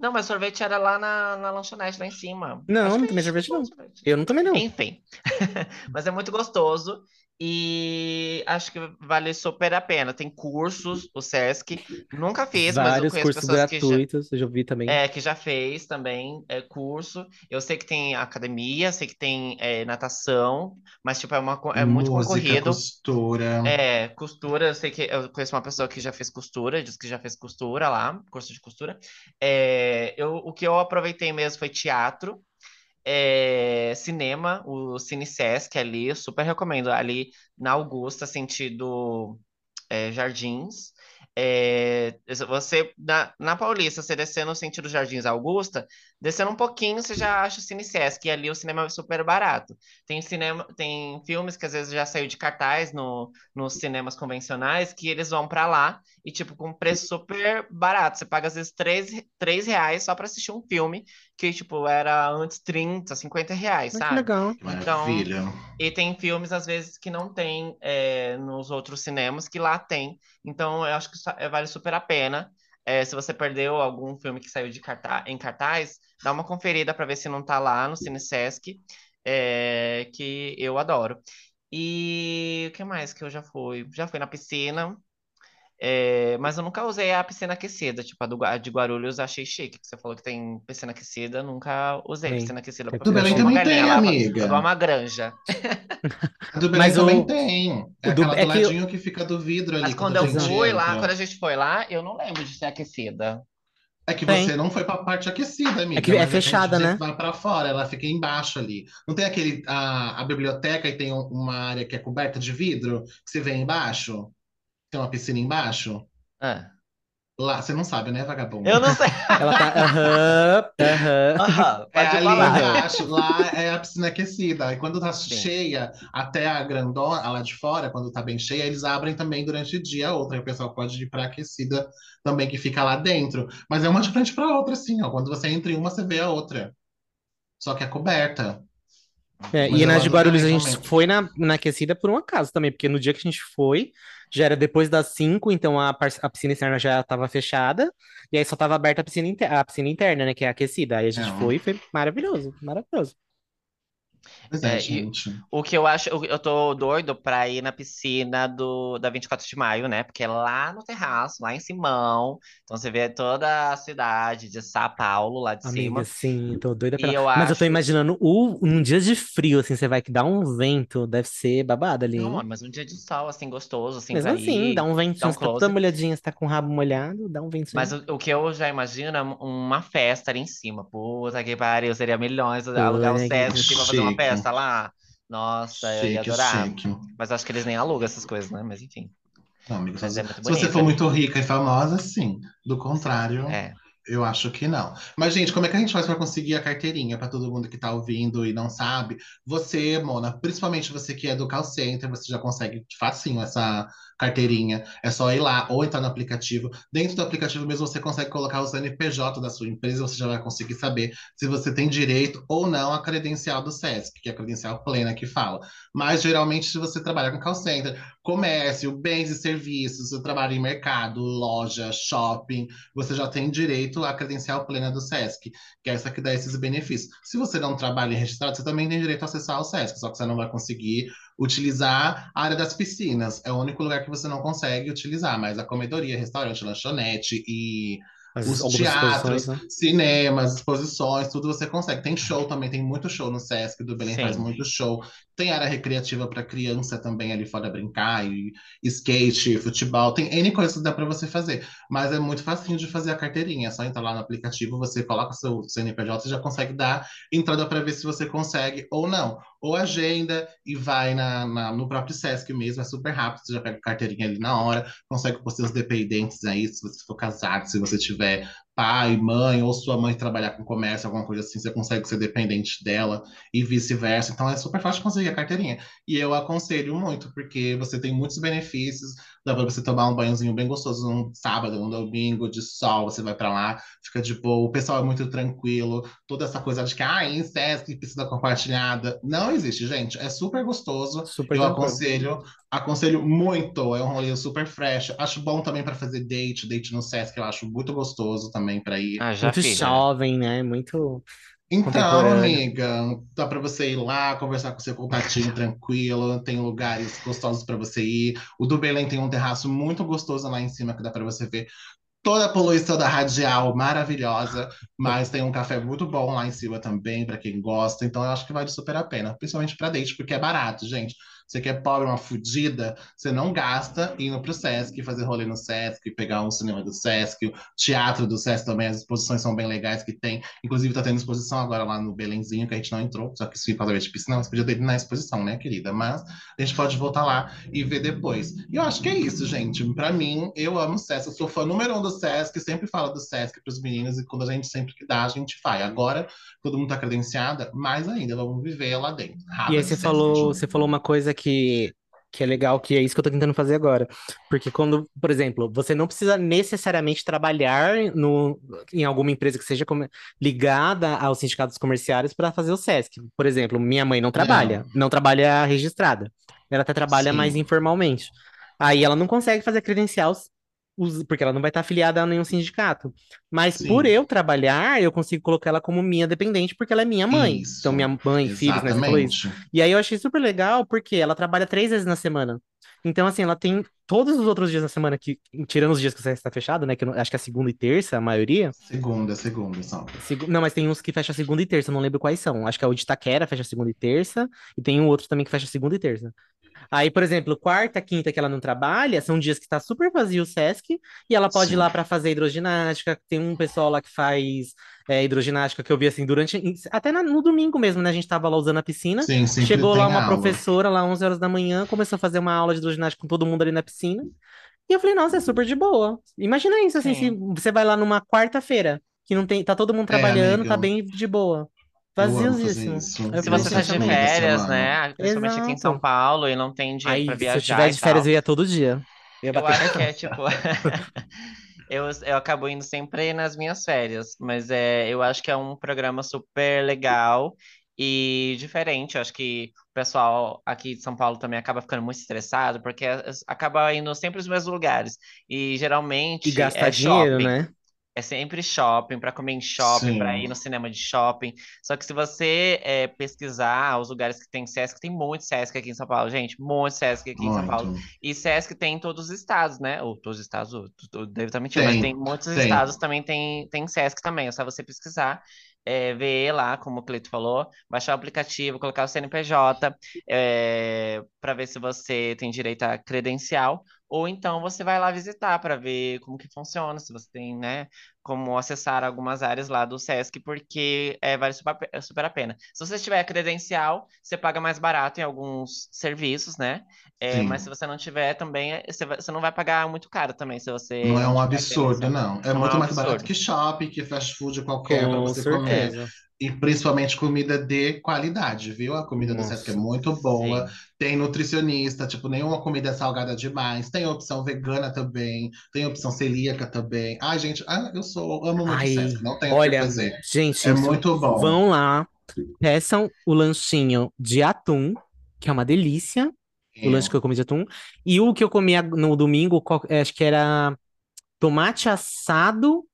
C: Não, mas sorvete era lá na, na lanchonete, lá em cima.
B: Não, não tomei
C: gente
B: sorvete,
C: chupou
B: não.
C: sorvete.
B: Eu não tomei, não.
C: Enfim, mas é muito gostoso e acho que vale super a pena. Tem cursos, o Sesc. Nunca fiz, mas eu
B: Vários
C: conheço
B: cursos
C: pessoas que já,
B: gratuitos, eu já vi também.
C: é, que já fez também é, curso. Eu sei que tem academia, sei que tem é, natação, mas tipo, é, uma, é muito
A: Música,
C: concorrido.
A: costura.
C: É, costura, eu sei que eu conheço uma pessoa que já fez costura, diz que já fez costura lá, curso de costura. É, eu, o que eu aproveitei mesmo foi teatro, é, cinema, o Cine Sesc ali, eu super recomendo, ali na Augusta, sentido é, Jardins. É, você, na, na Paulista, você descendo no sentido Jardins Augusta, descendo um pouquinho, você já acha o Cine Sesc, e ali o cinema é super barato. Tem cinema, tem filmes que às vezes já saiu de cartaz no, nos cinemas convencionais, que eles vão pra lá e, tipo, com preço super barato. Você paga às vezes 3, 3 reais só pra assistir um filme, que, tipo, era antes 30, 50 reais,
B: que
C: sabe?
B: legal.
A: Que Maravilha.
C: E tem filmes, às vezes, que não tem é, nos outros cinemas, que lá tem. Então, eu acho que isso, é, vale super a pena. É, se você perdeu algum filme que saiu de cartaz, em cartaz, dá uma conferida para ver se não tá lá no Cine Sesc, é, que eu adoro. E o que mais que eu já fui? Já fui na piscina, é, mas eu nunca usei a piscina aquecida, tipo a, do, a de Guarulhos, achei chique. que Você falou que tem piscina aquecida, nunca usei
B: Tem.
C: piscina aquecida.
A: Do
C: eu
A: Belém
C: sou uma
A: também tem, amiga.
C: igual uma granja.
A: Do Belém
B: Mas o-
A: também tem. É
B: o do-
A: aquela do
B: é que-
A: ladinho que fica do vidro ali.
C: Mas quando
A: a
C: eu fui lá, quando a gente foi lá, eu não lembro de ser aquecida.
A: É que
B: Tem.
A: você não foi pra parte aquecida, amiga.
B: É que é fechada, né?
A: Vai pra fora, ela fica embaixo ali. Não tem aquele a, a biblioteca e tem um- uma área que é coberta de vidro que você vê embaixo? Tem uma piscina embaixo?
C: Ah.
A: Lá, você não sabe, né, vagabundo?
C: Eu não sei.
B: Ela tá. Aham, aham.
C: Aham,
A: É ali
C: falar.
A: embaixo, lá é a piscina aquecida. E quando tá
C: Sim.
A: cheia, até a grandona, lá de fora, quando tá bem cheia, eles abrem também durante o dia a outra. E o pessoal pode ir pra aquecida também, que fica lá dentro. Mas é uma de frente pra outra, assim, ó. Quando você entra em uma, você vê a outra. Só que é coberta.
B: É, e
A: eu
B: na
A: gosto
B: de Guarulhos a gente foi na, na aquecida por um acaso também, porque no dia que a gente foi, já era depois das 5, então a, a piscina externa já estava fechada, e aí só estava aberta a piscina, a piscina interna, né, que é aquecida. Aí a gente foi e foi maravilhoso, maravilhoso.
A: Pois é,
C: É, e-
A: gente.
C: O que eu acho, eu tô doido pra ir na piscina do, da 24 de maio, né? Porque é lá no terraço, lá em Simão. Então você vê toda a cidade de São Paulo lá de
B: Amiga,
C: cima.
B: sim, tô doida pela...
C: eu
B: Mas eu tô
C: acho-
B: imaginando, o, num dia de frio, assim, você vai que dá um vento, deve ser babado ali,
C: Não, mas um dia de sol, assim, gostoso, assim,
B: Mesmo
C: pra
B: assim,
C: ir,
B: dá um ventinho,
C: dá um
B: você tá toda molhadinha, você tá com o rabo molhado, dá um ventinho.
C: Mas o, o que eu já imagino é uma festa ali em cima. Puta que pariu, seria milhões alugar o
B: que
C: Sesc em cima fazer uma
A: chique.
C: festa lá. Nossa, eu ia
A: Chique,
C: adorar.
A: chique.
C: Mas acho que eles nem alugam essas coisas, né? Mas enfim.
A: Não, amigo,
C: Mas
A: se,
C: é
A: se você for muito rica e famosa, sim. Do contrário,
C: É.
A: eu acho que não. Mas, gente, como é que a gente faz para conseguir a carteirinha para todo mundo que tá ouvindo e não sabe? Você, Mona, principalmente você que é do call center, você já consegue facinho essa carteirinha. É só ir lá ou entrar no aplicativo. Dentro do aplicativo mesmo você consegue colocar o CNPJ da sua empresa, você já vai conseguir saber se você tem direito ou não à credencial do SESC, que é a credencial plena que fala. Mas geralmente, se você trabalha com call center, comércio, bens e serviços, você trabalha em mercado, loja, shopping, você já tem direito à credencial plena do SESC, que é essa que dá esses benefícios. Se você não trabalha registrado, você também tem direito a acessar o SESC, só que você não vai conseguir utilizar a área das piscinas. É o único lugar que você não consegue utilizar, mas a comedoria, restaurante, lanchonete e
B: As-
A: os teatros,
B: né?
A: cinemas, exposições, tudo você consegue. Tem show também, tem muito show no Sesc, do Belém
C: Sim.
A: faz muito show. Tem área recreativa para criança também ali fora brincar, e skate, futebol, tem N coisas que dá para você fazer. Mas é muito facinho de fazer a carteirinha, é só entrar lá no aplicativo, você coloca seu CNPJ e já consegue dar entrada para ver se você consegue ou não. Ou agenda e vai na, na- no próprio Sesc mesmo, é super rápido, você já pega a carteirinha ali na hora, consegue pôr seus dependentes aí, se você for casado, se você tiver pai, mãe, ou sua mãe trabalhar com comércio, alguma coisa assim, você consegue ser dependente dela e vice-versa. Então é super fácil conseguir a carteirinha. E eu aconselho muito, porque você tem muitos benefícios. Dá para você tomar um banhozinho bem gostoso num sábado, um domingo de sol, você vai para lá, fica de boa. O pessoal é muito tranquilo. Toda essa coisa de que, ah, em Sesc precisa compartilhada. Não existe, gente. É super gostoso.
B: Super
A: eu
B: tranquilo.
A: aconselho, aconselho muito. É um rolê super fresh. Acho bom também para fazer date, date no Sesc, eu acho muito gostoso também para ir.
C: Ah, já
B: Muito
C: fiz. né?
B: jovem, né? Muito.
A: Então, amiga, dá para você ir lá, conversar com seu contatinho tranquilo, tem lugares gostosos para você ir. O do Belém tem um terraço muito gostoso lá em cima que dá para você ver toda a poluição da radial maravilhosa, mas tem um café muito bom lá em cima também para quem gosta. Então eu acho que vale super a pena, principalmente para date, porque é barato, gente. Você quer pobre, uma fudida, você não gasta indo pro Sesc, fazer rolê no Sesc, pegar um cinema do Sesc, o teatro do Sesc também, as exposições são bem legais que tem. Inclusive, tá tendo exposição agora lá no Belenzinho, que a gente não entrou, só que se fazer de piscina, você podia ter ido na exposição, né, querida? Mas a gente pode voltar lá e ver depois. E eu acho que é isso, gente. Pra mim, eu amo o Sesc, eu sou fã número um do Sesc, sempre falo do Sesc pros meninos, e quando a gente sempre que dá, a gente vai. Agora, todo mundo tá credenciada, mais ainda, vamos viver lá dentro. Raba
B: E aí você
A: Sesc,
B: falou,
A: gente.
B: você falou uma coisa que, que é legal, que é isso que eu tô tentando fazer agora. Porque quando, por exemplo, você não precisa necessariamente trabalhar no, em alguma empresa que seja ligada aos sindicatos comerciários para fazer o SESC. Por exemplo, minha mãe não trabalha, não trabalha registrada. Ela até trabalha mais
A: Sim.
B: informalmente. Aí ela não consegue fazer credencial porque ela não vai estar afiliada a nenhum sindicato. Mas
A: Sim.
B: por eu trabalhar, eu consigo colocar ela como minha dependente, porque ela é minha mãe.
A: Isso,
B: Então, minha mãe, filhos, né? Falou isso. E aí eu achei super legal porque ela trabalha três vezes na semana. Então, assim, ela tem todos os outros dias da semana, que, tirando os dias que o está fechado, né? Que eu acho que é segunda e terça, a maioria.
A: Segunda, segunda, só.
B: Segu- Não, mas tem uns que fecha segunda e terça, eu não lembro quais são. Acho que é o de Itaquera, fecha segunda e terça, e tem um outro também que fecha segunda e terça. Aí, por exemplo, quarta, quinta que ela não trabalha, são dias que tá super vazio o Sesc, e ela pode ir
A: Sim.
B: lá para fazer hidroginástica. Tem um pessoal lá que faz é, hidroginástica que eu vi assim durante. Até na- no domingo mesmo, né? A gente tava lá usando a piscina.
A: Sim,
B: Chegou lá uma
A: aula.
B: professora, lá 11 horas da manhã, começou a fazer uma aula de hidroginástica com todo mundo ali na piscina. E eu falei, nossa, é super de boa. Imagina isso, assim, se
C: Sim.
B: você vai lá numa quarta-feira, que não tem, tá todo mundo
A: É,
B: trabalhando,
A: amiga.
B: tá bem de boa. Vaziosíssimo.
A: isso.
B: Eu
C: Se você tá de férias, né? Principalmente aqui em
B: Exato.
C: São Paulo e não tem dinheiro
B: Aí,
C: pra
B: se eu
C: viajar
B: tiver
C: e
B: de férias, eu ia todo dia. Eu
C: Eu acho que é tipo. Eu, eu acabo indo sempre nas minhas férias, mas é, eu acho que é um programa super legal e diferente. Eu acho que o pessoal aqui de São Paulo também acaba ficando muito estressado, porque acaba indo sempre nos mesmos lugares. E
B: E
C: geralmente
B: gastar
C: é
B: dinheiro,
C: shopping.
B: né?
C: É sempre shopping, para comer em shopping, para ir no cinema de shopping. Só que se você é, pesquisar os lugares que tem Sesc, tem muito Sesc aqui em São Paulo, gente, muito Sesc aqui em São Paulo.
A: Muito.
C: E Sesc tem em todos os estados, né? Ou todos os estados, devo estar mentindo, mas
A: Tem,
C: tem muitos
A: tem.
C: estados também tem, tem Sesc também. É só você pesquisar, é, ver lá, como o Cleito falou, baixar o aplicativo, colocar o CNPJ, é, para ver se você tem direito a credencial. Ou então você vai lá visitar para ver como que funciona, se você tem, né, como acessar algumas áreas lá do Sesc, porque é, vale super, é super a pena. Se você tiver credencial, você paga mais barato em alguns serviços, né? É, mas se você não tiver também, é, você, vai- você não vai pagar muito caro também, se você
A: Não é um absurdo, não. É
C: Não é
A: muito
C: um
A: mais barato
C: absurdo.
A: que shopping, que fast food qualquer para
B: Com
A: você comer.
B: certeza.
A: E principalmente comida de qualidade, viu? A comida do Sesc é
B: Nossa.
A: muito boa.
C: Sim.
A: Tem nutricionista, tipo, nenhuma comida é salgada demais. Tem opção vegana também. Tem opção celíaca também. Ai, gente, ah, eu sou, amo muito o
B: Ai,
A: Sesc, não tenho o que
B: olha,
A: fazer.
B: gente,
A: É muito bom.
B: vão lá, peçam o lanchinho de atum, que é uma delícia, o
A: É.
B: lanche que eu comi de atum, e o que eu comi no domingo, é, acho que era tomate assado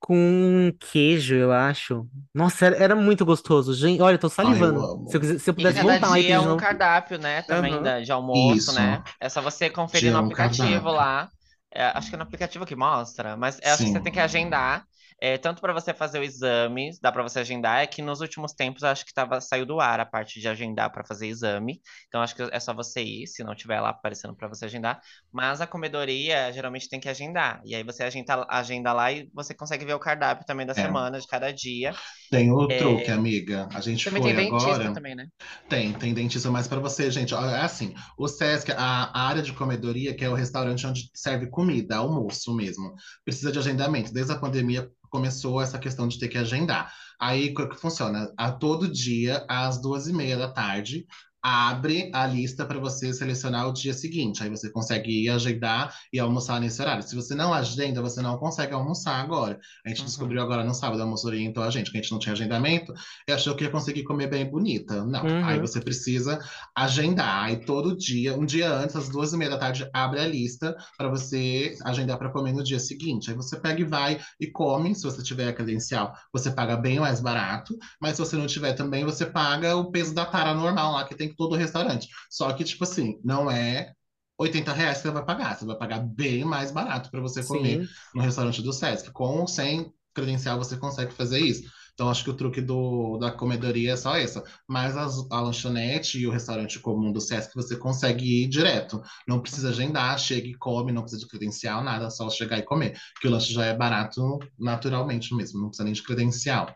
B: com queijo, eu acho. Nossa, era, era muito gostoso, gente. Olha, eu tô
A: Ai, eu
B: salivando. Se eu, quiser- se eu
C: E
B: pudesse
C: cada
B: voltar lá e
C: dia é
B: pedir
C: um
B: novo.
C: cardápio, né? Também
B: Aham.
C: da, de almoço,
A: Isso.
C: né? É só você conferir
A: Dia
C: no
A: é um
C: aplicativo
A: cardápio.
C: lá. É, acho que é no aplicativo que mostra, mas acho que você tem que agendar. É, tanto para você fazer o exame, dá para você agendar, é que nos últimos tempos acho que tava, saiu do ar a parte de agendar para fazer exame. Então acho que é só você ir, se não tiver lá aparecendo para você agendar. Mas a comedoria geralmente tem que agendar. E aí você agenda, agenda lá e você consegue ver o cardápio também da
A: É.
C: semana, de cada dia.
A: Tem o
C: É.
A: truque, amiga. A gente
C: Também
A: foi
C: tem dentista
A: agora.
C: também, né?
A: Tem, tem dentista, mas para você, gente, é assim, o Sesc, a, a área de comedoria, que é o restaurante onde serve comida, almoço mesmo, precisa de agendamento. Desde a pandemia começou essa questão de ter que agendar. Aí, o que funciona? A todo dia, às duas e meia da tarde, abre a lista para você selecionar o dia seguinte. Aí você consegue ir agendar e almoçar nesse horário. Se você não agenda, você não consegue almoçar agora. A gente
C: Uhum.
A: descobriu agora no sábado, a almoço orientou a gente, que a gente não tinha agendamento, e achou que ia conseguir comer bem bonita. Não,
B: Uhum.
A: aí você precisa agendar. Aí todo dia, um dia antes, às duas e meia da tarde, abre a lista para você agendar para comer no dia seguinte. Aí você pega e vai e come, se você tiver a credencial, você paga bem mais barato, mas se você não tiver também, você paga o peso da tara normal lá que tem em todo o restaurante. Só que, tipo assim, não é 80 reais que você vai pagar, você vai pagar bem mais barato para você comer
B: Sim.
A: no restaurante do Sesc. Com ou sem credencial você consegue fazer isso. Então acho que o truque do, da comedoria é só esse. Mas as- a lanchonete e o restaurante comum do Sesc você consegue ir direto. Não precisa agendar, chega e come, não precisa de credencial, nada, só chegar e comer. Que o lanche já é barato naturalmente mesmo, não precisa nem de credencial.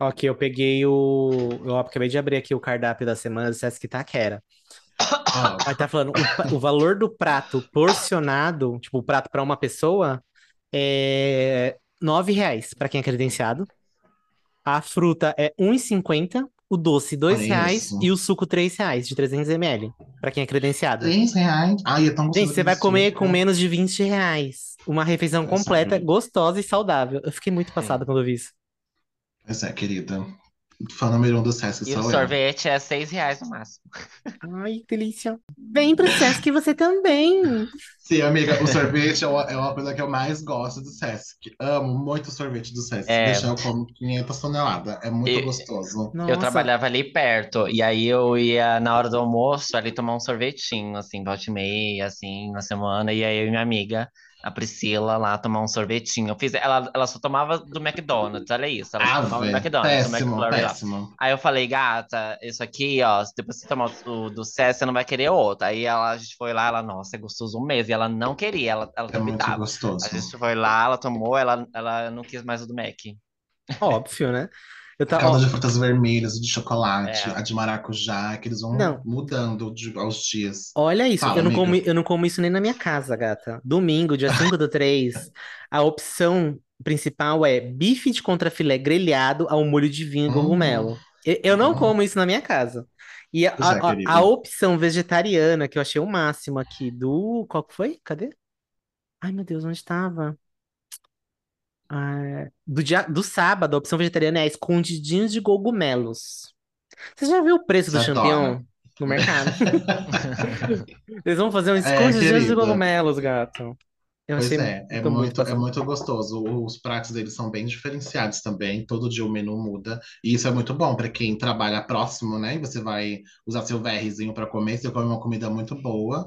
B: Ok, eu peguei o. Eu acabei de abrir aqui o cardápio da semana do Sesc Itaquera.
A: Ó,
B: Aí tá falando, o, o valor do prato porcionado, tipo, o prato para uma pessoa, é R$ reais para quem é credenciado. A fruta é R$ 1,50, o doce R$
A: Olha
B: reais
A: isso.
B: e o suco R$ reais de 300 ml, para quem é credenciado.
A: 3 reais. Ai, é tão gostoso
B: Gente, você vai comer com menos de 20 reais. Uma refeição
A: é,
B: completa, gostosa e saudável. Eu fiquei muito passada quando eu vi isso.
A: Pois é, querida. Fã número um do Sesc
C: E
A: sou
C: o
A: eu.
C: sorvete é seis reais no máximo.
B: Ai, que delícia. Vem pro Sesc você também.
A: Sim, amiga, o sorvete é uma, é uma coisa que eu mais gosto do Sesc. Amo muito o sorvete do Sesc.
C: É.
A: Deixa eu como 500 toneladas. É muito
C: E-
A: gostoso.
C: Eu
B: Nossa.
C: trabalhava ali perto, e aí eu ia na hora do almoço ali tomar um sorvetinho, assim, volta e meia, assim, na semana, e aí eu e minha amiga, a Priscila, lá tomar um sorvetinho. Eu fiz, ela, ela só tomava do McDonald's, olha isso, ela só
A: Ah,
C: tomava do. McDonald's, do
A: Péssimo,
C: McFlurry lá.
A: péssimo.
C: Aí eu falei, gata, isso aqui, ó, depois você tomar o do Cé, você não vai querer outro. Aí ela, a gente foi lá, ela, nossa, é gostoso mesmo, e ela não queria, ela, ela
A: É muito
C: duvidava.
A: gostoso.
C: A gente foi lá, ela tomou, ela, ela não quis mais o do Mac.
B: Óbvio, né? Eu tava,
A: Calda de frutas vermelhas, de chocolate,
C: É.
A: a de maracujá, que eles vão
B: Não.
A: mudando de- aos dias.
B: olha isso,
A: Fala,
B: eu não
A: amiga.
B: como, eu não como isso nem na minha casa, gata. Domingo, dia 5 do 3, a opção principal é bife de contrafilé grelhado ao molho de vinho e
A: Hum.
B: cogumelo. E- Eu não
A: Hum.
B: como isso na minha casa. E a,
A: é,
B: a- a opção vegetariana, que eu achei o máximo aqui, do. Qual que foi? Cadê? Ai, meu Deus, onde estava? Ah, do, dia, do sábado, a opção vegetariana é escondidinhos de cogumelos. Você já viu o preço do
A: Você
B: champignon no mercado? Eles vão fazer um
A: É,
B: escondidinhos de
A: querida.
B: cogumelos, gato. Eu
A: Pois
B: achei
A: é, é
B: muito, muito
A: é muito gostoso. Os pratos deles são bem diferenciados também. Todo dia o menu muda. E isso é muito bom para quem trabalha próximo, né? E você vai usar seu VRzinho para comer, você come uma comida muito boa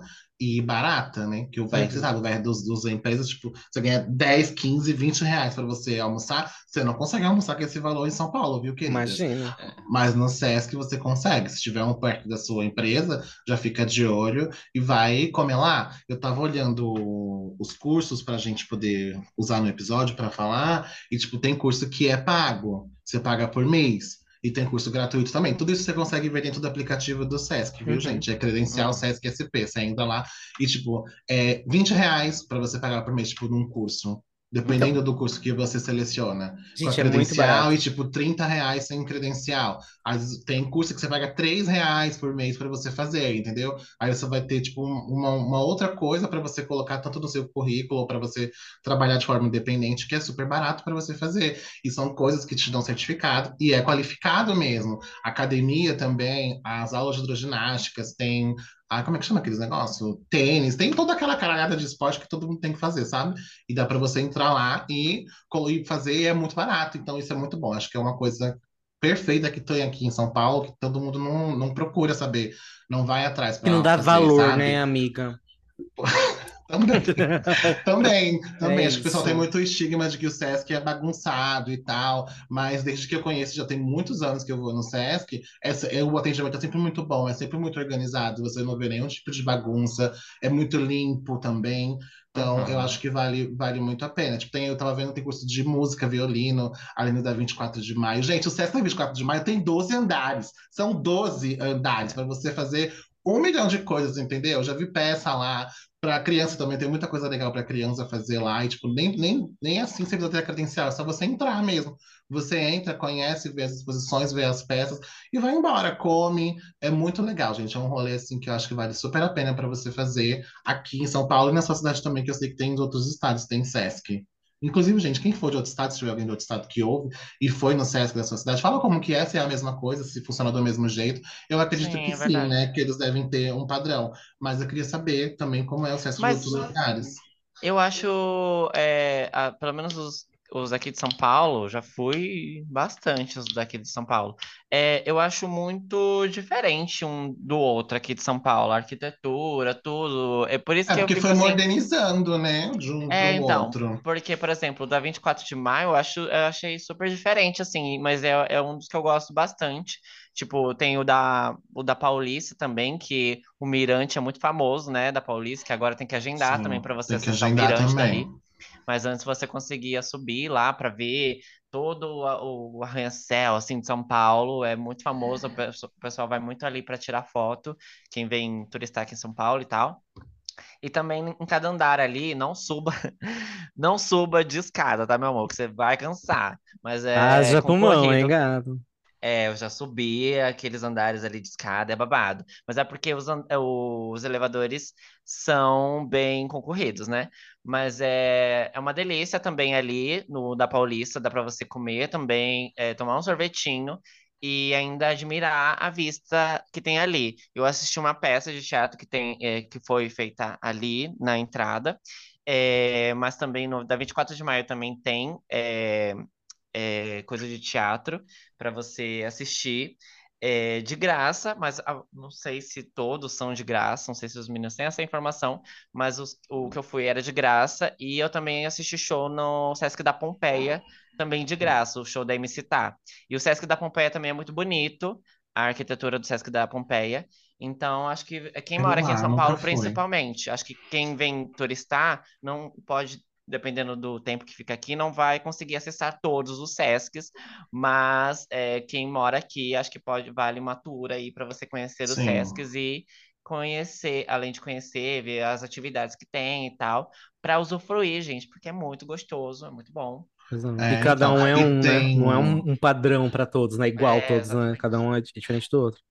A: e barata, né? Que o VR, você
B: Uhum.
A: sabe, o VR dos, dos empresas, tipo, você ganha 10, 15, 20 reais para você almoçar. Você não consegue almoçar com esse valor em São Paulo, viu, querida?
B: Imagina.
A: Mas no Sesc você consegue. Se tiver um perto da sua empresa, já fica de olho e vai comer lá. Eu tava olhando os cursos para a gente poder usar no episódio para falar, e tipo, tem curso que é pago, você paga por mês. E tem curso gratuito também. Tudo isso você consegue ver dentro do aplicativo do Sesc, viu,
B: Uhum.
A: gente? É credencial
C: Uhum.
A: Sesc SP. Você entra lá e, tipo, é 20 reais para você pagar por mês, tipo, num curso. Dependendo do curso que você seleciona com a
B: Gente, é
A: credencial
B: barato.
A: e tipo 30 reais sem credencial. Às vezes tem curso que você paga 3 reais por mês para você fazer, entendeu? Aí você vai ter tipo um- uma, uma outra coisa para você colocar tanto no seu currículo para você trabalhar de forma independente, que é super barato para você fazer. E são coisas que te dão certificado e é qualificado mesmo. Academia também, as aulas de hidroginásticas, tem ah, como é que chama aqueles negócios? Tênis, tem toda aquela caralhada de esporte que todo mundo tem que fazer, sabe? E dá para você entrar lá e, e fazer e é muito barato. Então isso é muito bom. Acho que é uma coisa perfeita que tem aqui em São Paulo, que todo mundo não, não procura saber, não vai atrás
B: Que não dá
A: fazer,
B: valor,
A: sabe?
B: né, amiga?
A: Também, também, também.
B: É
A: Acho que o pessoal tem muito estigma de que o Sesc é bagunçado e tal, mas desde que eu conheço, já tem muitos anos que eu vou no Sesc, essa, é, o atendimento é sempre muito bom, é sempre muito organizado, você não vê nenhum tipo de bagunça, é muito limpo também. Então, eu
C: Uhum.
A: acho que vale, vale muito a pena. Tipo, tem, eu tava vendo, tem curso de música, violino, ali no da 24 de maio. Gente, o Sesc da 24 de maio tem 12 andares. São 12 andares para você fazer um milhão de coisas, entendeu? Eu já vi peça lá. Para criança também tem muita coisa legal para criança fazer lá. E, tipo, nem, nem, nem assim você precisa ter a credencial, é só você entrar mesmo. Você entra, conhece, vê as exposições, vê as peças e vai embora, come. É muito legal, gente. É um rolê assim que eu acho que vale super a pena para você fazer aqui em São Paulo e na sua cidade também, que eu sei que tem em outros estados, tem Sesc. Inclusive, gente, quem for de outro estado, se tiver alguém de outro estado que ouve e foi no Sesc da sua cidade, fala como que é, se é a mesma coisa, se funciona do mesmo jeito. Eu acredito
C: Sim,
A: que
C: é
A: sim, né? Que eles devem ter um padrão. Mas eu queria saber também como é o Sesc de
C: Mas
A: outros lugares.
C: eu acho, é, a- pelo menos os, os daqui de São Paulo, já fui bastante os daqui de São Paulo. É, eu acho muito diferente um do outro aqui de São Paulo, a arquitetura, tudo. É por isso
A: É
C: que eu
A: porque
C: fico
A: foi
C: assim.
A: modernizando, né? De um
C: É,
A: o
C: então,
A: outro.
C: porque, por exemplo, o da 24 de maio eu acho, eu achei super diferente, assim, mas é, é um dos que eu gosto bastante. Tipo, tem o da, o da Paulista também, que o Mirante é muito famoso, né, da Paulista, que agora tem que agendar também
A: Sim,
C: para você
A: tem que
C: acessar o
A: agendar
C: Mirante dali.
A: também.
C: Mas antes você conseguia subir lá para ver todo o arranha-céu, assim, de São Paulo, é muito famoso, o o pessoal vai muito ali para tirar foto, quem vem turistar aqui em São Paulo e tal. E também em cada andar ali, não suba, não suba de escada, tá, meu amor? Que você vai cansar. Mas é
B: Haja pulmão, hein, gato?
C: É, eu já subi aqueles andares ali de escada, é babado. Mas é porque os, os elevadores são bem concorridos, né? Mas é, é uma delícia também ali no da Paulista, dá pra você comer também, é, tomar um sorvetinho e ainda admirar a vista que tem ali. Eu assisti uma peça de teatro que tem, é, que foi feita ali na entrada. é, mas também no da 24 de maio também tem é, é, coisa de teatro para você assistir é, de graça, mas ah, não sei se todos são de graça, não sei se os meninos têm essa informação, mas os- o que eu fui era de graça e eu também assisti show no Sesc da Pompeia, também de graça, o show da MC Tá. E o Sesc da Pompeia também é muito bonito, a arquitetura do Sesc da Pompeia. Então, acho que é quem mora aqui em São Paulo, principalmente, acho que quem vem turistar não pode dependendo do tempo que fica aqui, não vai conseguir acessar todos os Sescs, mas é, quem mora aqui, acho que pode vale uma tour aí para você conhecer os
A: Sim.
C: Sescs e conhecer, além de conhecer, ver as atividades que tem e tal, para usufruir, gente, porque é muito gostoso, é muito bom.
B: É. E cada
A: então.
B: um é um, né?
A: tem.
B: Não é um, um padrão pra todos, né? Igual
C: É,
B: todos, né?
C: exatamente.
B: Cada um é di- diferente do outro.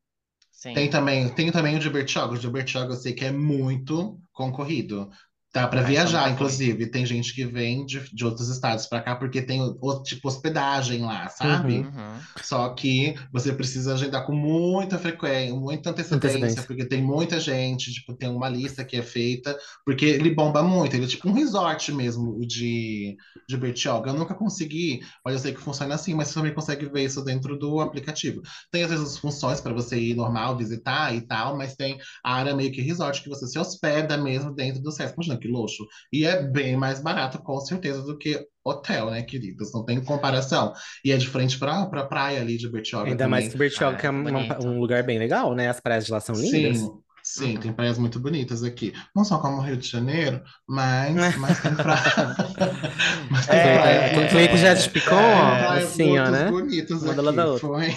A: Tem
C: Sim.
A: também, tem também o de Bertioga. O de Bertioga eu sei que é muito concorrido. Dá para viajar, inclusive. Tem gente que vem de, de outros estados para cá porque tem tipo hospedagem lá, sabe?
B: Uhum.
C: Uhum.
A: Só que você precisa agendar com muita frequência, muita antecedência,
B: Antecedência.
A: porque tem muita gente, tipo, tem uma lista que é feita, porque ele bomba muito, ele é tipo um resort mesmo, o de, de Bertioga. Eu nunca consegui, mas eu sei que funciona assim, mas você também consegue ver isso dentro do aplicativo. Tem às vezes as funções para você ir normal, visitar e tal, mas tem a área meio que resort, que você se hospeda mesmo dentro do Sesc. Imagina que luxo. E é bem mais barato, com certeza, do que hotel, né, queridos? Não tem comparação. E é de frente para pra praia ali de Bertioga
B: Ainda mais que
A: também.
B: Bertioga,
C: Ah,
B: que é
C: que
B: uma- um lugar bem legal, né? As praias de lá são lindas.
A: Sim, sim, tem
C: Uhum.
A: praias muito bonitas aqui. Não só como o Rio de Janeiro, mas, mas tem praia. mas tem
B: É,
A: praia.
B: é, Cleito já picou,
A: Tem
B: ó,
A: praias
B: assim, ó, né?
A: bonitas
B: Uma lado da
A: aqui.
B: outra.
A: Foi,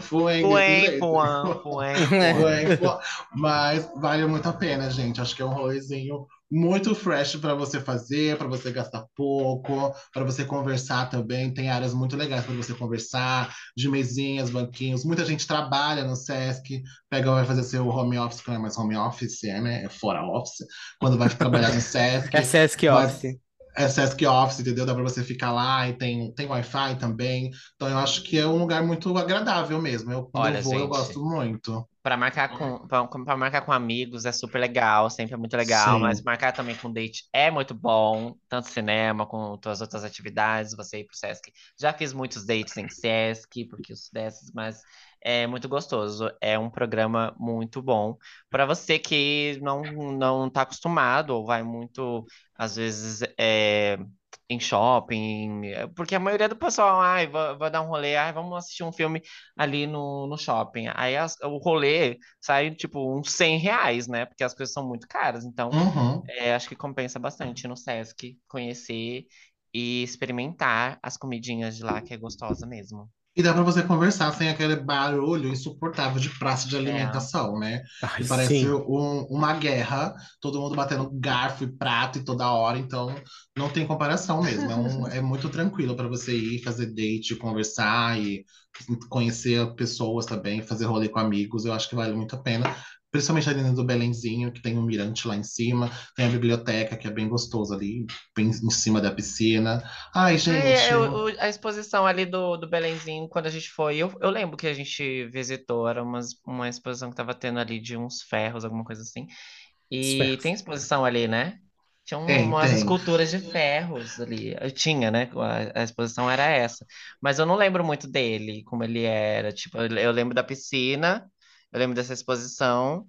A: foi
C: fuem,
B: É.
C: fuan.
A: Foi, foi. Mas vale muito a pena, gente. Acho que é um rolezinho muito fresh para você fazer, para você gastar pouco, para você conversar também. Tem áreas muito legais para você conversar, de mesinhas, banquinhos. Muita gente trabalha no Sesc, pega, vai fazer seu home office, que não é mais home office, é, né? É fora office. Quando vai trabalhar no Sesc,
B: É Sesc
A: vai-
B: Office.
A: é Sesc Office, entendeu? Dá para você ficar lá e tem, tem Wi-Fi também. Então eu acho que é um lugar muito agradável mesmo. Eu, quando
C: Olha,
A: eu vou, eu
C: gente.
A: gosto muito.
C: Pra marcar com, pra, pra marcar com amigos é super legal, sempre é muito legal, mas
A: Sim.
C: marcar também com date é muito bom, tanto cinema quanto as outras atividades, você ir pro Sesc. Já fiz muitos dates em Sesc, porque os desses, mas é muito gostoso. É um programa muito bom para você que não não tá acostumado ou vai muito, às vezes, é, em shopping, é, porque a maioria do pessoal, ai, vai, vai dar um rolê, ai, vamos assistir um filme ali no, no shopping. Aí as- o rolê sai tipo uns 100 reais, né? Porque as coisas são muito caras. Então,
A: Uhum.
C: é, acho que compensa bastante no Sesc conhecer e experimentar as comidinhas de lá, que é gostosa mesmo.
A: E dá pra você conversar sem aquele barulho insuportável de praça de
C: É.
A: alimentação, né?
B: Ai,
A: parece um- uma guerra, todo mundo batendo garfo e prato e toda hora, então não tem comparação mesmo. É, um- é muito tranquilo para você ir fazer date, conversar e conhecer pessoas também, fazer rolê com amigos. Eu acho que vale muito a pena. Principalmente ali dentro do Belenzinho, que tem um mirante lá em cima, tem a biblioteca, que é bem gostoso ali, bem em cima da piscina. Ai,
C: É,
A: gente.
C: é, o- o- a exposição ali do, do Belenzinho, quando a gente foi, eu, eu lembro que a gente visitou, era umas, uma exposição que tava tendo ali de uns ferros, alguma coisa assim. E tem exposição ali, né? Tinha um-
A: Tem,
C: umas
A: tem.
C: esculturas de ferros ali. Eu tinha, né? A, a exposição era essa. Mas eu não lembro muito dele, como ele era. Tipo, eu, eu lembro da piscina, eu lembro dessa exposição,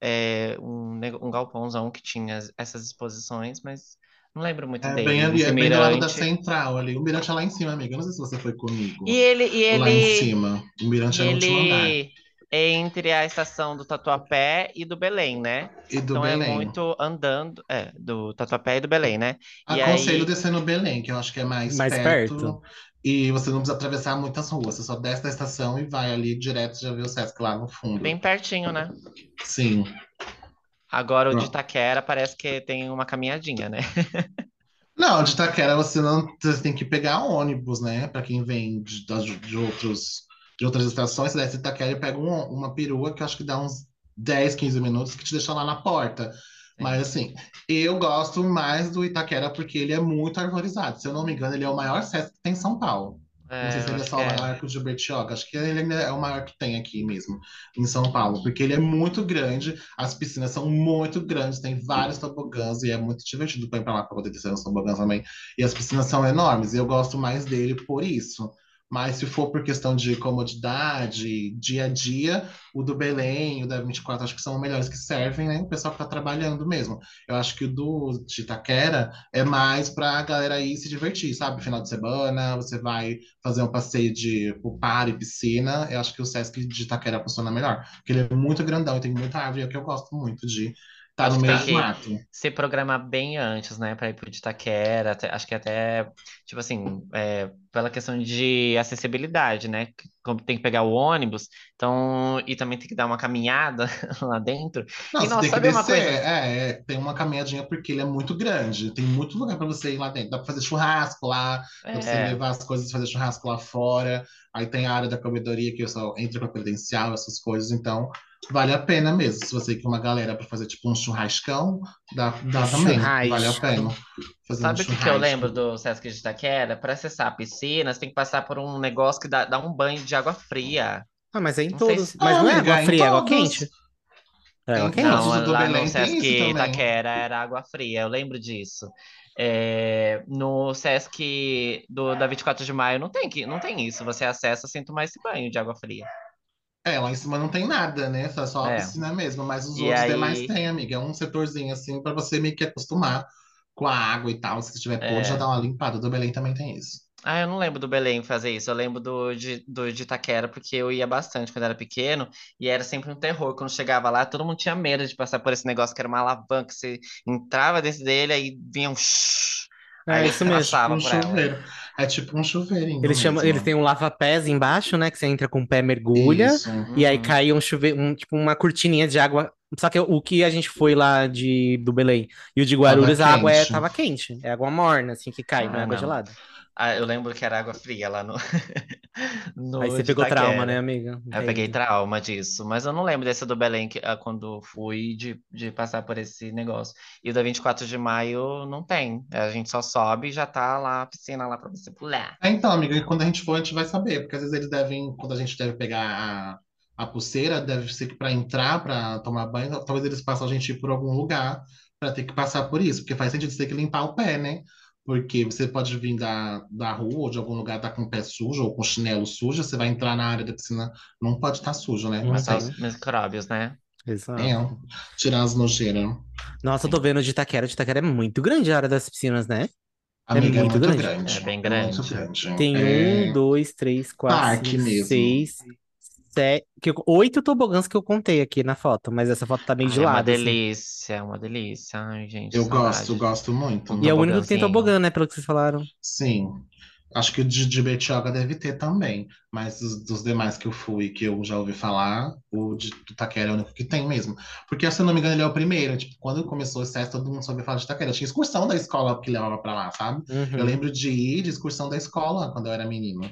C: é, um, um galpãozão que tinha as- essas exposições, mas não lembro muito
A: É
C: dele.
A: bem ali, é bem do lado da
C: mirante.
A: central ali. O mirante é lá em cima, amiga. Eu não sei se você foi comigo.
C: E ele, e
A: Lá em
C: ele,
A: cima. O mirante
C: e
A: é no último andar.
C: ele é entre a estação do Tatuapé e do Belém, né?
A: E do
C: Então é
A: Belém.
C: muito andando, é, do Tatuapé e do Belém, né? E
A: Aconselho
C: aí,
A: descer no Belém, que eu acho que é mais
B: Mais
A: perto.
B: perto.
A: E você não precisa atravessar muitas ruas. Você só desce da estação e vai ali direto, já vê o Sesc lá no fundo.
C: bem pertinho, né?
A: Sim.
C: Agora o de. Itaquera parece que tem uma caminhadinha, né?
A: Não, de Itaquera você não você tem que pegar ônibus, né? Para quem vem de, das- de outros, de outras estações, você desce de Itaquera e pega um- uma perua que acho que dá uns 10, 15 minutos que te deixa lá na porta. Mas assim, eu gosto mais do Itaquera porque ele é muito arborizado. Se eu não me engano, ele é o maior Sesc que tem em São Paulo. Não
C: É,
A: sei se ele é só o
C: é.
A: maior que o Bertioga. Acho que ele é o maior que tem aqui mesmo, em São Paulo. Porque ele é muito grande, as piscinas são muito grandes, tem vários tobogãs e é muito divertido para ir para lá para poder descer nos tobogãs também. E as piscinas são enormes, e eu gosto mais dele por isso. Mas se for por questão de comodidade, dia a dia, o do Belém, o da 24, acho que são melhores que servem, né? O pessoal que está trabalhando mesmo. Eu acho que o do de Itaquera é mais para a galera ir se divertir, sabe? Final de semana, você vai fazer um passeio de par e piscina. Eu acho que o Sesc de Itaquera funciona melhor, porque ele é muito grandão e tem muita árvore, é o que eu gosto muito de
C: Acho
A: no meio do mato.
C: se programar bem antes, né, para ir pro Itaquera. até- acho que até, tipo assim, é, pela questão de acessibilidade, né? Como tem que pegar o ônibus, então, e também tem que dar uma caminhada lá dentro.
A: Não,
C: E nossa,
A: tem que
C: sabe uma
A: descer.
C: coisa?
A: É, é, tem uma caminhadinha porque ele é muito grande. Tem muito lugar para você ir lá dentro. Dá para fazer churrasco lá, dá para você
C: É,
A: levar as coisas fazer churrasco lá fora. Aí tem a área da comedoria que só entra com a credencial, essas coisas. Então, vale a pena mesmo. Se você quer uma galera para fazer tipo um churrascão, dá, dá também. Vale a
B: Churrasco.
A: pena fazer um
C: Sabe o que que eu lembro
A: churrasco.
C: do Sesc de Itaquera? Para acessar a piscina, você tem que passar por um negócio que dá, dá um banho de água fria.
B: Ah, mas é em
C: Não
B: todos.
C: se.
B: Mas
A: Ah,
B: não é
A: amiga,
B: água
A: em
B: fria, é água quente. É água
A: Em
B: quente.
C: Não, lá no
A: Belém tem
C: Sesc. Itaquera era água fria, eu lembro disso. É, no Sesc do, da 24 de Maio não tem, que, não tem isso. Você acessa sem tomar esse banho de água fria.
A: É, lá em cima não tem nada, né? Só só a
C: É.
A: piscina mesmo, mas os
C: E
A: outros demais
C: aí,
A: tem, amiga. É um setorzinho assim para você meio que acostumar com a água e tal. Se você tiver podre, já
C: é.
A: dá uma limpada. O do Belém também tem isso.
C: Ah, eu não lembro do Belém fazer isso. Eu lembro do de, do de Itaquera, porque eu ia bastante quando era pequeno, e era sempre um terror. Quando chegava lá, todo mundo tinha medo de passar por esse negócio que era uma alavanca. Você entrava dentro dele, aí vinha um.
B: É
C: Aí
B: isso mesmo.
C: passava
A: Um
C: por ela.
A: É tipo um chuveirinho
B: Eles chamam, eles
A: mesmo.
B: têm um lava-pés embaixo, né? Que você entra com o pé, mergulha,
A: Isso.
B: e aí
C: Uhum.
B: cai um chuveiro, um, tipo uma cortininha de água. Só que o que a gente foi lá de, do Belém e o de
A: Tava
B: Guarulhos, a água é,
A: quente.
B: tava quente. É água morna, assim, que cai, não é
C: Ah,
B: água
C: não.
B: gelada.
C: Ah, eu lembro que era água fria lá no, no
B: Aí você pegou trauma, né,
C: Itaquera.
B: amiga?
C: Eu peguei trauma disso, mas eu não lembro desse do Belém que, ah, quando fui de, de passar por esse negócio. E o da 24 de maio não tem. A gente só sobe e já tá lá a piscina lá pra você pular.
A: É, então, amiga, e quando a gente for, a gente vai saber, porque às vezes eles devem, quando a gente deve pegar a, a pulseira, deve ser que para entrar, para tomar banho, talvez eles façam a gente ir por algum lugar para ter que passar por isso, porque faz sentido você ter que limpar o pé, né? Porque você pode vir da, da rua ou de algum lugar tá com o pé sujo ou com chinelo sujo, você vai entrar na área da piscina, não pode estar sujo, né?
B: Não
A: Mas
B: tem.
C: os micróbios, né?
B: Exato.
A: é, tirar as nojeiras.
B: Nossa, eu tô vendo o de Itaquera. O de Itaquera é muito grande a área das piscinas, né?
A: Amiga, é
B: muito
A: muito
B: grande.
A: grande.
C: É bem grande.
A: Muito grande.
B: Tem
A: É,
B: um, dois, três, quatro,
A: parque
B: cinco,
A: mesmo.
B: seis, sete, que eu- oito tobogãs que eu contei aqui na foto, mas essa foto tá meio de
C: Ai, é uma
B: lado, assim.
C: delícia, é uma delícia. Ai, gente,
A: Eu
C: saudade.
A: gosto, gosto muito.
B: E é o único que tem
C: tobogãzinho.
B: tobogã, né? Pelo que vocês falaram.
A: Sim. Acho que o de, de Betioga deve ter também. Mas dos, dos demais que eu fui, que eu já ouvi falar, o de Itaquera é o único que tem mesmo. Porque, se eu não me engano, ele é o primeiro. Tipo, quando começou o SES, todo mundo soube falar de Itaquera. Tinha excursão da escola que levava pra lá, sabe? Eu
B: Uhum.
A: lembro de ir de excursão da escola quando eu era menino.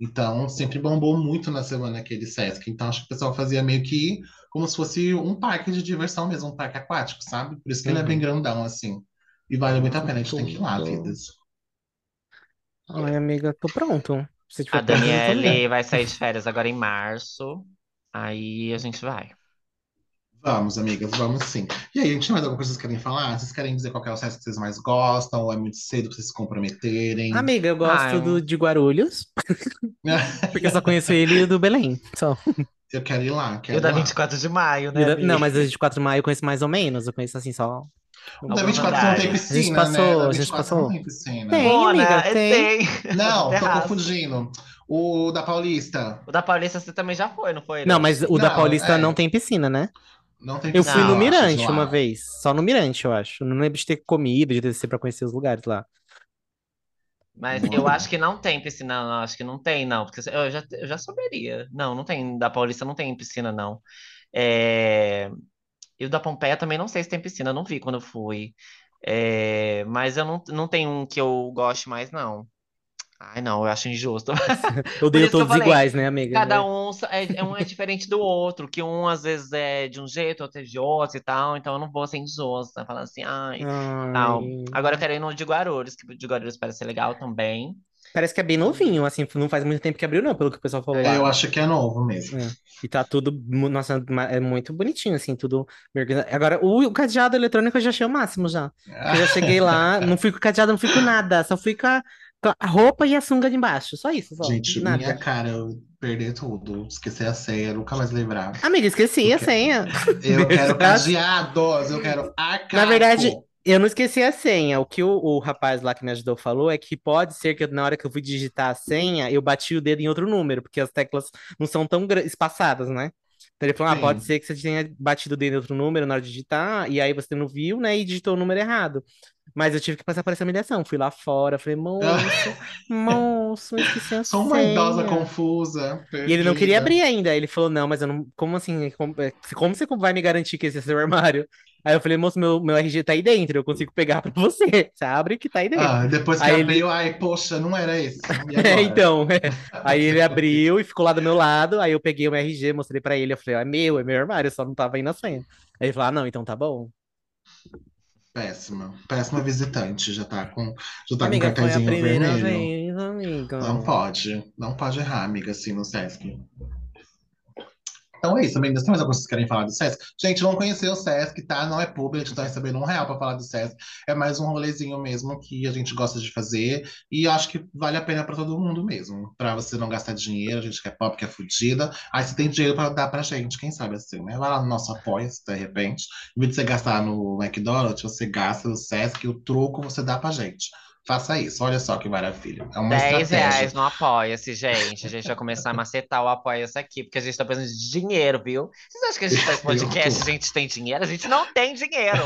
A: Então, sempre bombou muito na semana aquele Sesc. Então, acho que o pessoal fazia meio que como se fosse um parque de diversão mesmo, um parque aquático, sabe? Por isso que ele é bem
B: Uhum.
A: grandão, assim. E vale muito a pena, a gente tem que ir lá, vidas.
B: Ai, amiga, tô pronto. Se
C: A
B: tiver tô
C: Daniele vai sair de férias agora em março. Aí a gente vai.
A: Vamos, amigas, vamos sim. E aí, a gente tem mais alguma coisa que vocês querem falar? Vocês querem dizer qual que é o Sesc que vocês mais gostam? Ou é muito cedo pra vocês se comprometerem?
B: Amiga, eu gosto
C: Ai,
B: do de Guarulhos, porque eu só conheço ele e o do Belém. Só.
A: Eu quero ir lá,
C: E
A: quero
C: o da
A: ir lá.
C: 24 de maio,
B: E
C: né,
B: da-? Não, mas o de 24 de maio eu conheço mais ou menos. Eu conheço assim só.
A: O da
C: Alguns
A: 24 não tem piscina,
B: A gente
A: né?
B: passou,
A: Da
B: a gente
A: 24
B: passou.
A: não tem piscina.
B: Tem, amiga,
C: é,
B: tem.
C: tem.
A: Não, tô
C: Terraço.
A: confundindo. O da Paulista.
C: O da Paulista você também já foi, não foi?
B: Não,
C: Lê?
B: mas o da
A: Não,
B: Paulista
A: é.
B: não tem piscina, né?
A: Não tem
B: Eu fui no
C: Não,
A: acho,
B: Mirante uma vez. Só no Mirante, eu acho. Não lembro de ter comida, de descer pra conhecer os lugares lá.
C: Mas eu acho que não tem piscina, não. Acho que não tem, não. Porque eu já, eu já saberia. Não, não tem. Da Paulista não tem piscina, não. É... E o da Pompeia também não sei se tem piscina. Eu não vi quando eu fui. É... Mas eu não, não tem um que eu goste mais, não. Ai, não, eu acho injusto.
B: Eu odeio
C: que eu
B: todos
C: falei,
B: iguais, né, amiga?
C: Cada um é, é um é diferente do outro, que um às vezes é de um jeito, outro é de outro e tal, então eu não vou ser injusta, falando assim, ai, tal.
B: Ai.
C: Agora eu quero ir no de Guarulhos, que o de Guarulhos parece ser legal também.
B: Parece que é bem novinho, assim, não faz muito tempo que abriu, não, pelo que o pessoal falou lá.
A: Eu acho que é novo mesmo.
B: É. E tá tudo, nossa, é muito bonitinho, assim, tudo. Agora, o, o cadeado eletrônico eu já achei o máximo já. Eu já cheguei lá, não fui com o cadeado, não fui com nada, só fui com a, a roupa e a sunga de embaixo, só isso, só,
A: Gente,
B: nada.
A: minha cara, eu perder tudo. Esquecer a senha, nunca mais lembrar.
B: Amiga, esqueci a
A: Ok.
B: senha.
A: Eu quero cadeados, eu quero arcaco.
B: Na verdade, eu não esqueci a senha. O que o, o rapaz lá que me ajudou falou é que pode ser que na hora que eu fui digitar a senha, eu bati o dedo em outro número, porque as teclas não são tão espaçadas, né? Então ele falou: ah, pode ser que você tenha batido o dedo em outro número na hora de digitar, e aí você não viu, né? E digitou o número errado. Mas eu tive que passar por essa humilhação. Fui lá fora, falei, moço, moço, esqueci a
A: Sou uma idosa confusa.
B: E ele não queria abrir ainda. Ele falou, não, mas eu não. Como assim? Como, é, como você vai me garantir que esse é seu armário? Aí eu falei, moço, meu, meu RG tá aí dentro, eu consigo pegar pra você. Você abre que tá aí dentro.
A: Ah, depois que
B: Aí ele-
A: abriu, ai, poxa, não era esse.
B: É, então. é. Aí ele abriu e ficou lá do meu lado. Aí eu peguei o meu RG, mostrei pra ele. Eu falei, é meu, é meu armário, só não tava aí na senha. Aí ele falou, ah, não, então tá bom.
A: Péssima. Péssima visitante. Já tá com, já tá
B: amiga,
A: com
B: foi a primeira
A: vermelho.
B: vez, amiga.
A: Não pode. Não pode errar, amiga, assim, no Sesc. Então é isso, meninas. Tem mais alguma coisa que vocês querem falar do Sesc? Gente, não conheceu o Sesc, tá? Não é público, a gente tá recebendo um real pra falar do Sesc. É mais um rolezinho mesmo que a gente gosta de fazer. E acho que vale a pena pra todo mundo mesmo. Pra você não gastar dinheiro, a gente que é pop, que é fudida. Aí você tem dinheiro pra dar pra gente, quem sabe assim, né? Vai lá no nosso apoia de repente. Em vez de você gastar no McDonald's, você gasta no Sesc o troco você dá pra gente. Faça isso, olha só que maravilha. É uma
C: 10
A: estratégia.
C: reais no Apoia-se, gente. A gente vai começar a macetar o Apoia-se aqui, porque a gente tá precisando de dinheiro, viu? Vocês acham que a gente faz podcast a gente tem dinheiro? A gente não tem dinheiro.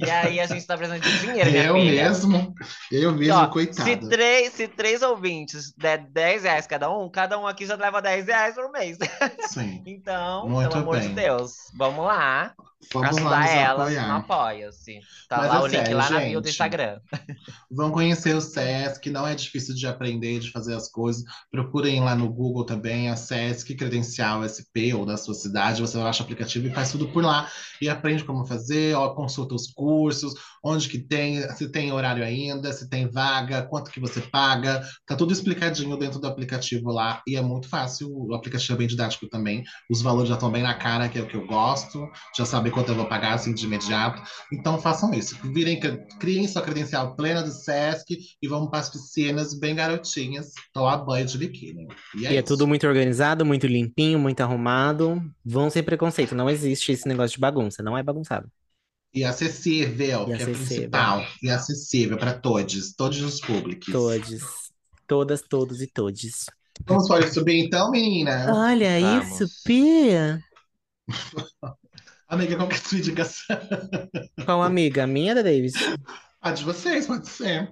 C: E aí a gente tá precisando de dinheiro, minha
A: Eu
C: filha.
A: mesmo, eu mesmo,
C: ó,
A: coitado.
C: Se três, se três ouvintes der 10 reais cada um, cada um aqui já leva 10 reais por mês.
A: Sim.
C: Então,
A: Muito
C: pelo amor de
A: bem.
C: Deus, vamos lá.
A: Vamos lá
C: ajudar
A: nos
C: elas no
A: apoiar.
C: Apoia-se. Tá
A: Mas
C: lá
A: é
C: o link
A: sério,
C: lá na bio do. Instagram.
A: Vão conhecer o SESC, não é difícil de aprender, de fazer as coisas. Procurem lá no Google também a SESC Credencial SP ou da sua cidade. Você baixa o aplicativo e faz tudo por lá. E aprende como fazer, ó, consulta os cursos, onde que tem, se tem horário ainda, se tem vaga, quanto que você paga. Tá tudo explicadinho dentro do aplicativo lá. E é muito fácil. O aplicativo é bem didático também. Os valores já estão bem na cara, que é o que eu gosto. Já sabem quanto eu vou pagar assim de imediato. Então façam isso. Virem, criem sua credencial plena do SESC e vamos para as piscinas bem garotinhas, tomar banho de biquíni. E é,
B: E é tudo muito organizado, muito limpinho, muito arrumado. Vão sem preconceito. Não existe esse negócio de bagunça. Não é bagunçado.
A: E acessível,
B: E
A: que é
B: acessível.
A: principal. E acessível para todos, todos os públicos.
B: Todos. Todas, todos e todes.
A: Vamos para subir então, menina?
B: Olha
C: Vamos.
B: isso, Pia.
A: Amiga, qual que é a sua indicação?
B: Qual amiga? A minha da David?
A: A de vocês, pode ser.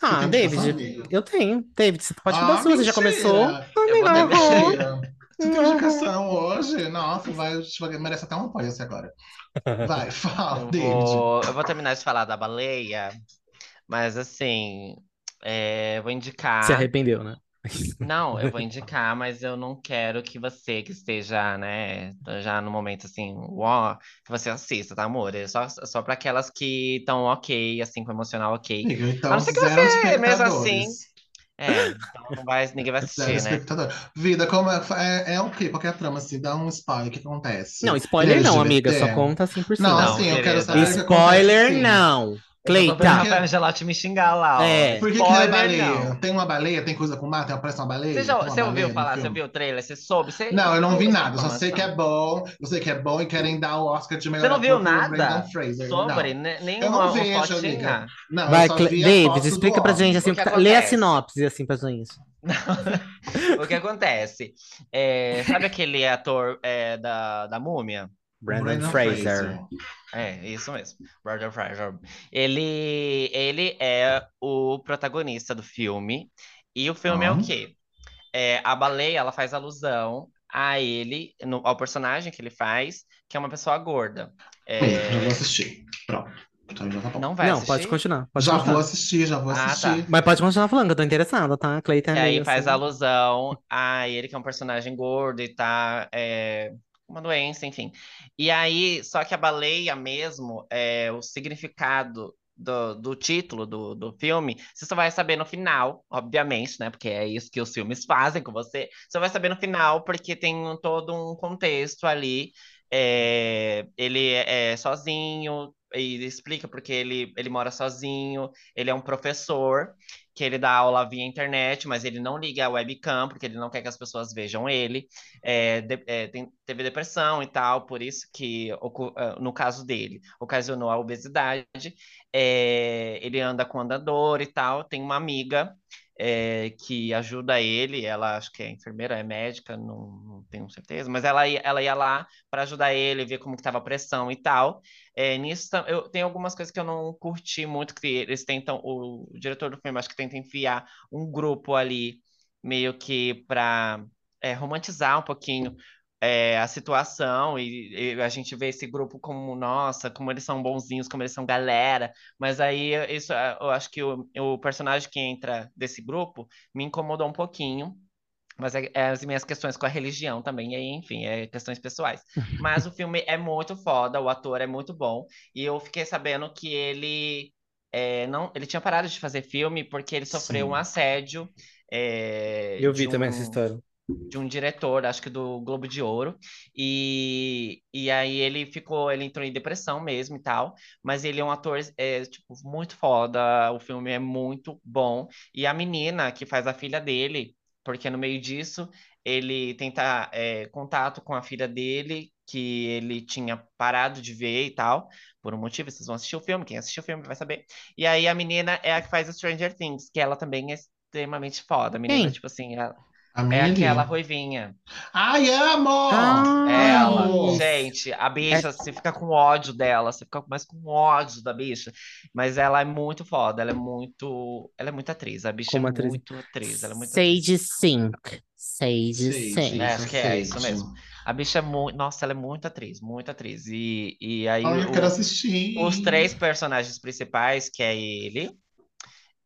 A: Você
B: Ah, David. Eu tenho. David, você pode
A: Ah,
B: dar a sua, você já começou.
C: Eu vou
B: Amiga,
C: beber.
A: Mentira. Você tem indicação hoje? Nossa, vai, merece até um apoio esse agora. Vai, fala,
C: Eu
A: David.
C: vou, eu vou terminar de falar da baleia, mas assim, é, vou indicar.
B: Se arrependeu, né?
C: Não, eu vou indicar, mas eu não quero que você que esteja, né, já no momento assim, uó, que você assista, tá, amor? É só, só para aquelas que estão ok, assim, com o emocional ok.
A: Então,
C: A não ser que você, mesmo assim, É, então não vai, ninguém vai
A: Zero
C: assistir, né?
A: Vida, como é, é, é o quê? Qual que é a trama, assim? Dá um spoiler, o que acontece?
B: Não, spoiler não, amiga. Só
A: LGBT?
B: conta assim por cima.
A: Não,
C: Não,
A: assim, eu quero saber
B: Spoiler
A: acontece,
B: não.
C: Eu
B: Cleita.
C: Rafael Gelati me xingar lá, ó.
B: É.
A: Por que, que é baleia?
C: não.
A: Tem uma baleia? Tem coisa com mar? Tem, aparece uma baleia?
C: Você, já, você ouviu falar, você viu o trailer? Você soube? Você...
A: Não, eu não vi nada. Eu só sei que é
C: informação.
A: bom. Eu sei que é bom e querem dar o Oscar de melhor
C: Você não viu nada
A: Fraser.
C: Sobre?
A: Não.
C: Ne- Nem
A: Eu
C: uma,
A: não vejo,
C: fotinha?
A: Não,
B: Vai, David, explica pra gente assim, tá- lê a sinopse assim pra gente.
C: o que acontece? É, sabe aquele ator é, da, da Múmia?
B: Brandon
A: Brendan
B: Fraser.
C: É, isso mesmo. Brandon Fraser. Ele, ele é o protagonista do filme. E o filme é o quê? É, a baleia, ela faz alusão a ele, no- ao personagem que ele faz, que é uma pessoa gorda. É,
A: já vou assistir. Pronto. Então já tá bom.
C: não vai
B: Não,
C: assistir?
B: pode continuar. Pode
A: já
B: continuar.
A: vou assistir, já vou
C: Ah, tá.
A: assistir.
B: Mas pode continuar falando, que eu tô interessada, tá? É
C: E aí
B: meio
C: faz
B: assim.
C: alusão a ele, que é um personagem gordo e tá é, uma doença, enfim. E aí, só que a baleia mesmo, é, o significado do, do título do, do filme, você só vai saber no final, obviamente, né? Porque é isso que os filmes fazem com você. Você vai saber no final, porque tem todo um contexto ali. É, ele é sozinho, e explica porque ele, ele mora sozinho, ele é um professor que ele dá aula via internet, mas ele não liga a webcam, porque ele não quer que as pessoas vejam ele. É, de- é, tem- teve depressão e tal, por isso que, ah, no caso dele, ocasionou a obesidade. É, ele anda com andador e tal. Tem uma amiga é, que ajuda ele, ela acho que é enfermeira, é médica, não, não tenho certeza, mas ela, ela ia lá para ajudar ele, ver como estava a pressão e tal. É, nisso, eu tenho algumas coisas que eu não curti muito, que eles tentam, o, o diretor do filme acho que tenta enfiar um grupo ali, meio que para romantizar um pouquinho é, a situação, e, e a gente vê esse grupo como, nossa, como eles são bonzinhos, como eles são galera, mas aí isso, é, eu acho que o, o personagem que entra desse grupo me incomodou um pouquinho, mas é, é as minhas questões com a religião também, e aí, enfim, é questões pessoais. Mas o filme é muito foda, o ator é muito bom, e eu fiquei sabendo que ele é, não, ele tinha parado de fazer filme porque ele sofreu
A: Sim.
C: um assédio. é,
B: Eu vi
C: de
B: também
C: um-
B: essa história.
C: De um diretor, acho que do Globo de Ouro, e, e aí ele ficou, ele entrou em depressão mesmo e tal, mas ele é um ator, é, tipo, muito foda, o filme é muito bom, e a menina que faz a filha dele, porque no meio disso, ele tenta é, contato com a filha dele, que ele tinha parado de ver e tal, por um motivo, vocês vão assistir o filme, quem assistiu o filme vai saber, e aí a menina é a que faz Stranger Things, que ela também é extremamente foda, a menina,
B: Quem?
C: tipo assim, ela-
A: A
C: é
A: Millie.
C: aquela ruivinha.
A: Ai, amo!
B: Ah,
C: Ela,
A: amo!
C: gente, a bicha, você fica com ódio dela, você fica mais com ódio da bicha. Mas ela é muito foda, ela é muito. Ela é muito atriz. A bicha
B: Como
C: é
B: atriz.
C: muito atriz. Ela é muito atriz.
B: Sage Sink. Sage
A: Sage.
B: Sink.
C: É, acho que é isso mesmo. A bicha é muito. Nossa, ela é muito atriz, muito atriz. E, e aí
A: Ai, eu
C: o-
A: quero assistir.
C: os três personagens principais, que é ele,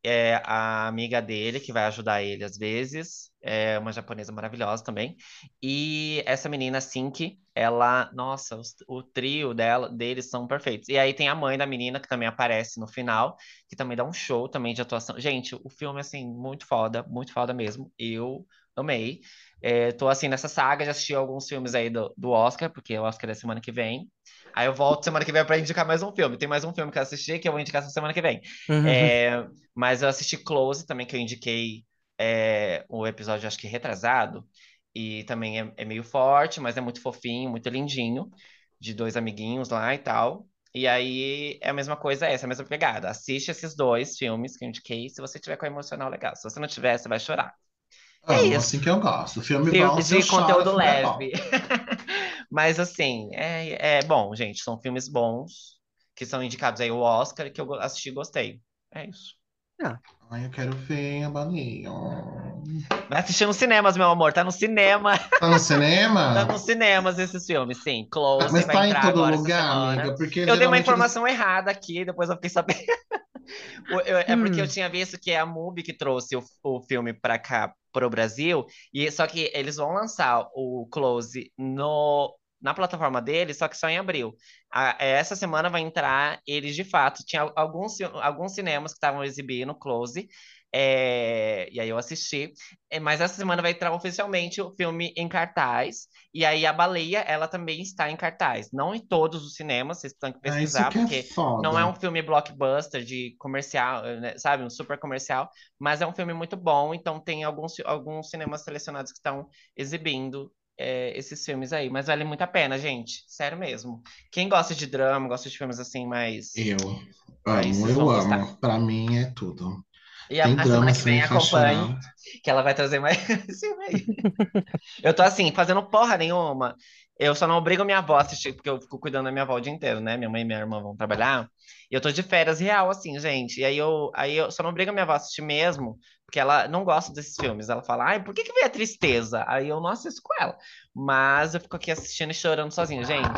C: é a amiga dele, que vai ajudar ele às vezes, é uma japonesa maravilhosa também. E essa menina, Sinki, ela, nossa, os- o trio dela, deles são perfeitos. E aí tem a mãe da menina, que também aparece no final, que também dá um show também de atuação. Gente, o filme, assim, muito foda, muito foda mesmo. Eu amei. É, tô, assim, nessa saga, já assisti alguns filmes aí do, do Oscar, porque o Oscar é semana que vem. Aí eu volto semana que vem pra indicar mais um filme. Tem mais um filme que eu assisti que eu vou indicar essa semana que vem.
B: Uhum.
C: É, mas eu assisti Close também, que eu indiquei é, o episódio, acho que retrasado. E também é, é meio forte, mas é muito fofinho, muito lindinho. De dois amiguinhos lá e tal. E aí é a mesma coisa essa, a mesma pegada. Assiste esses dois filmes que eu indiquei, se você tiver com a emocional legal. Se você não tiver, você vai chorar. É
A: Amo,
C: isso.
A: assim que eu gosto. Filme
C: Filme
A: bom,
C: de conteúdo
A: filme é bom.
C: leve. Mas assim, é, é bom, gente. São filmes bons que são indicados aí ao Oscar que eu assisti e gostei. É isso.
A: Ai, eu quero ver a balinha.
C: Vai assistir nos cinemas, meu amor. Tá no cinema.
A: Tá no cinema?
C: Tá nos cinemas esses filmes, sim. Close
A: Mas
C: vai
A: tá em
C: entrar
A: todo lugar, amiga, porque
C: Eu dei uma informação errada aqui, depois eu fiquei sabendo. O- eu- é porque eu
B: Hum.
C: tinha visto que é a MUBI que trouxe o, o filme pra cá, pro Brasil, e só que eles vão lançar o Close no, na plataforma deles, só que só em abril. A- essa semana vai entrar eles de fato. Tinha al- alguns, alguns cinemas que estavam exibindo Close, é, e aí eu assisti. É, Mas essa semana vai entrar oficialmente o filme em cartaz. E aí a Baleia, ela também está em cartaz. Não em todos os cinemas, vocês têm que
A: Ah,
C: pesquisar,
A: que é
C: porque
A: foda.
C: não é um filme blockbuster de comercial, né, sabe? Um super comercial, mas é um filme muito bom. Então tem alguns, alguns cinemas selecionados que estão exibindo é, esses filmes aí. Mas vale muito a pena, gente. Sério mesmo. Quem gosta de drama, gosta de filmes assim mais.
A: Eu amo, eu
C: vão
A: amo.
C: gostar.
A: Pra mim é tudo.
C: E a,
A: Tem
C: a
A: drama
C: semana que vem acompanhe,
A: chorar.
C: que ela vai trazer mais esse filme aí. Eu tô assim, fazendo porra nenhuma. Eu só não obrigo minha avó a assistir, porque eu fico cuidando da minha avó o dia inteiro, né? Minha mãe e minha irmã vão trabalhar. E eu tô de férias real, assim, gente. E aí eu, aí eu só não obrigo a minha avó a assistir mesmo, porque ela não gosta desses filmes. Ela fala, ai, por que que veio a tristeza? Aí eu não assisto com ela. Mas eu fico aqui assistindo e chorando sozinho, gente.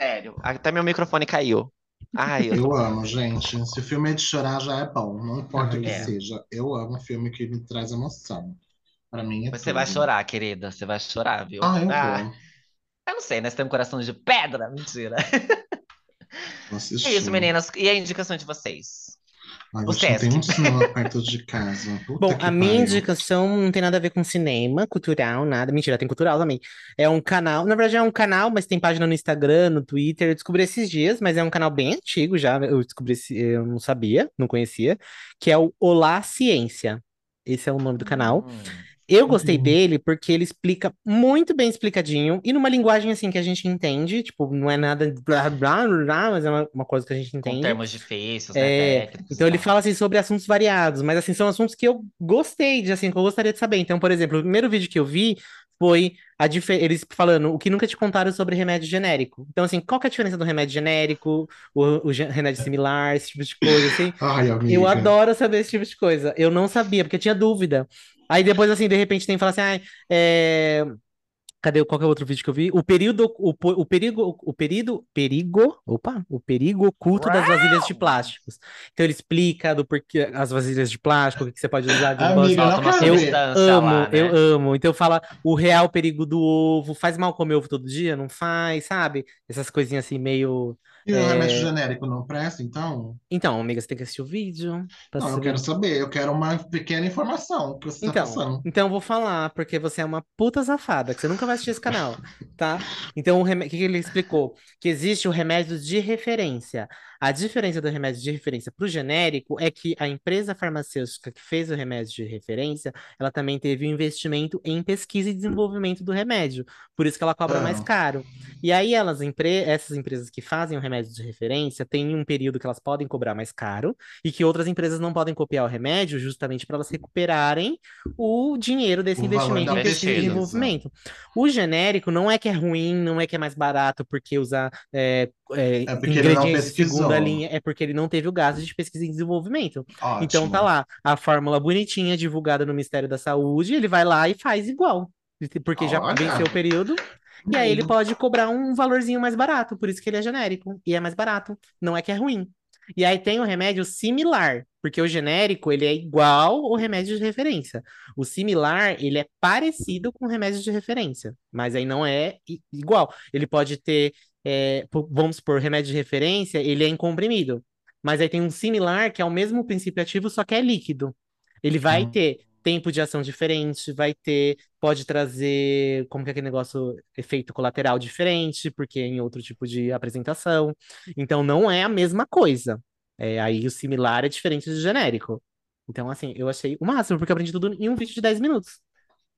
C: Sério. Até meu microfone caiu. Ai, eu
A: Eu amo, gente. Se o filme é de chorar, já é bom. Não importa o que
C: É.
A: seja. Eu amo filme que me traz emoção. Pra mim é
C: Você vai
A: tudo.
C: chorar, querida. Você vai chorar, viu?
A: Ah, eu
C: Ah,
A: vou.
C: Eu não sei, né? Você tem um coração de pedra? Mentira.
A: Vou
C: É isso, meninas. E a indicação de vocês?
A: Ai,
C: O
A: gente, não tem
C: Sesc.
A: um cinema perto de casa. Puta
B: Bom,
A: que
B: a minha
A: pariu.
B: indicação não tem nada a ver com cinema, cultural, nada. Mentira, tem cultural também. É um canal, na verdade é um canal, mas tem página no Instagram, no Twitter. Eu descobri esses dias, mas é um canal bem antigo já. Eu descobri, esse- eu não sabia, não conhecia, que é o Olá Ciência. Esse é o nome do canal.
C: Hum,
B: Eu gostei
A: Uhum.
B: dele porque ele explica muito bem explicadinho e numa linguagem assim que a gente entende, tipo, não é nada blá blá blá, mas é uma, uma coisa que a gente
C: com
B: entende.
C: termos difíceis,
B: É,
C: né? Técnicos e
B: então ele fala assim sobre assuntos variados, mas assim são assuntos que eu gostei de assim, que eu gostaria de saber. Então, por exemplo, o primeiro vídeo que eu vi foi a eles falando o que nunca te contaram sobre remédio genérico. Então, assim, qual que é a diferença do remédio genérico, o, o remédio similar, esse tipo de coisa, assim.
A: Ai,
B: Eu adoro saber esse tipo de coisa. Eu não sabia, porque eu tinha dúvida. Aí depois, assim, de repente tem que falar assim, ah, é... Cadê qual que é o outro vídeo que eu vi? O período, o, o perigo, o perigo, perigo, opa, o perigo oculto das vasilhas de
C: Uau!
B: plásticos. Então ele explica do porquê as vasilhas de plástico, o que que você pode usar de
A: Amiga, não quero
B: eu
A: ver.
B: amo,
C: lá,
B: eu
C: né?
B: amo. Então fala o real perigo do ovo. Faz mal comer ovo todo dia? Não faz, sabe? Essas coisinhas assim meio.
A: E o remédio
B: é,
A: genérico não presta, então?
B: Então, amiga, você tem que assistir o vídeo
A: Não, eu
B: saber.
A: quero saber. Eu quero uma pequena informação que você está
B: Então,
A: passando.
B: então eu vou falar, porque você é uma puta safada, que você nunca vai assistir esse canal, tá? Então, o o que que ele explicou? Que existe o remédio de referência. A diferença do remédio de referência para o genérico é que a empresa farmacêutica que fez o remédio de referência, ela também teve um investimento em pesquisa e desenvolvimento do remédio. Por isso que ela cobra mais
A: Ah.
B: caro. E aí, elas, empre- essas empresas que fazem o remédio de referência, têm um período que elas podem cobrar mais caro e que outras empresas não podem copiar o remédio justamente para elas recuperarem o dinheiro desse
A: O
B: investimento em desenvolvimento. O genérico não é que é ruim, não é que é mais barato porque usa é, é,
A: É porque ele não
B: ingredientes de segunda linha, é porque ele não teve o gasto de pesquisa e desenvolvimento.
A: Ótimo.
B: Então tá lá, a fórmula bonitinha, divulgada no Ministério da Saúde, ele vai lá e faz igual. Porque já
A: Olha.
B: venceu o período. E aí ele pode cobrar um valorzinho mais barato, por isso que ele é genérico. E é mais barato. Não é que é ruim. E aí tem o remédio similar, porque o genérico ele é igual ao remédio de referência. O similar ele é parecido com o remédio de referência, mas aí não é igual. Ele pode ter, é, vamos supor, remédio de referência, ele é em comprimido, mas aí tem um similar que é o mesmo princípio ativo, só que é líquido. Ele vai hum. ter tempo de ação diferente, vai ter, pode trazer, como que é aquele negócio, efeito colateral diferente, porque é em outro tipo de apresentação. Então não é a mesma coisa. É, aí o similar é diferente do genérico. Então, assim, eu achei o máximo, porque eu aprendi tudo em um vídeo de 10 minutos.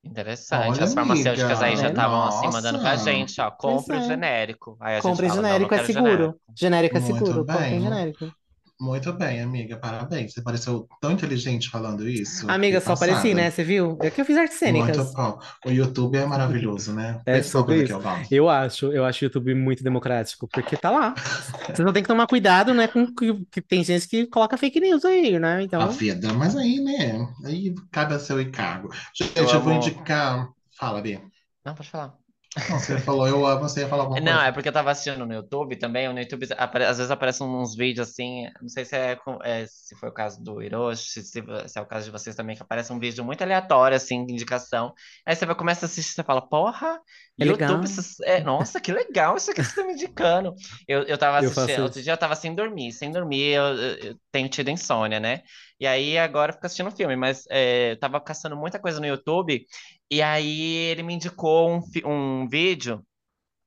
C: Interessante. Olha, As farmacêuticas amiga. aí já estavam assim mandando pra gente, ó, compre o é. genérico. Aí a
B: compre
C: gente
B: fala, genérico, é seguro. Genérico, genérico é seguro, compre genérico.
A: Muito bem, amiga, parabéns. Você pareceu tão inteligente falando isso.
B: Amiga, só
A: passada.
B: pareci, né? Você viu? É que eu fiz artes cênicas.
A: Muito bom. O YouTube é maravilhoso, né?
B: É sobre isso. Eu, eu acho, eu acho o YouTube muito democrático, porque tá lá. Você só tem que tomar cuidado, né? Com que, que tem gente que coloca fake news aí, né? Então.
A: A vida, mas aí, né? Aí cabe a seu encargo. Gente, eu, eu vou indicar. Fala, Bia.
C: Não, pode falar.
A: Não, você falou, eu amo, você ia falar alguma
C: Não,
A: coisa.
C: é porque eu tava assistindo no YouTube também. No YouTube, às vezes aparecem uns vídeos assim. Não sei se é, é se foi o caso do Hiroshi, se, se, é o caso de vocês também, que aparece um vídeo muito aleatório, assim, de indicação. Aí você vai começa a assistir e você fala, porra, é YouTube, é, nossa, que legal isso aqui que você tá me indicando. Eu, eu tava assistindo, eu outro dia eu tava sem dormir, sem dormir, eu, eu, eu tenho tido insônia, né? E aí agora eu fico assistindo filme, mas é, eu tava caçando muita coisa no YouTube, e aí ele me indicou um, um vídeo,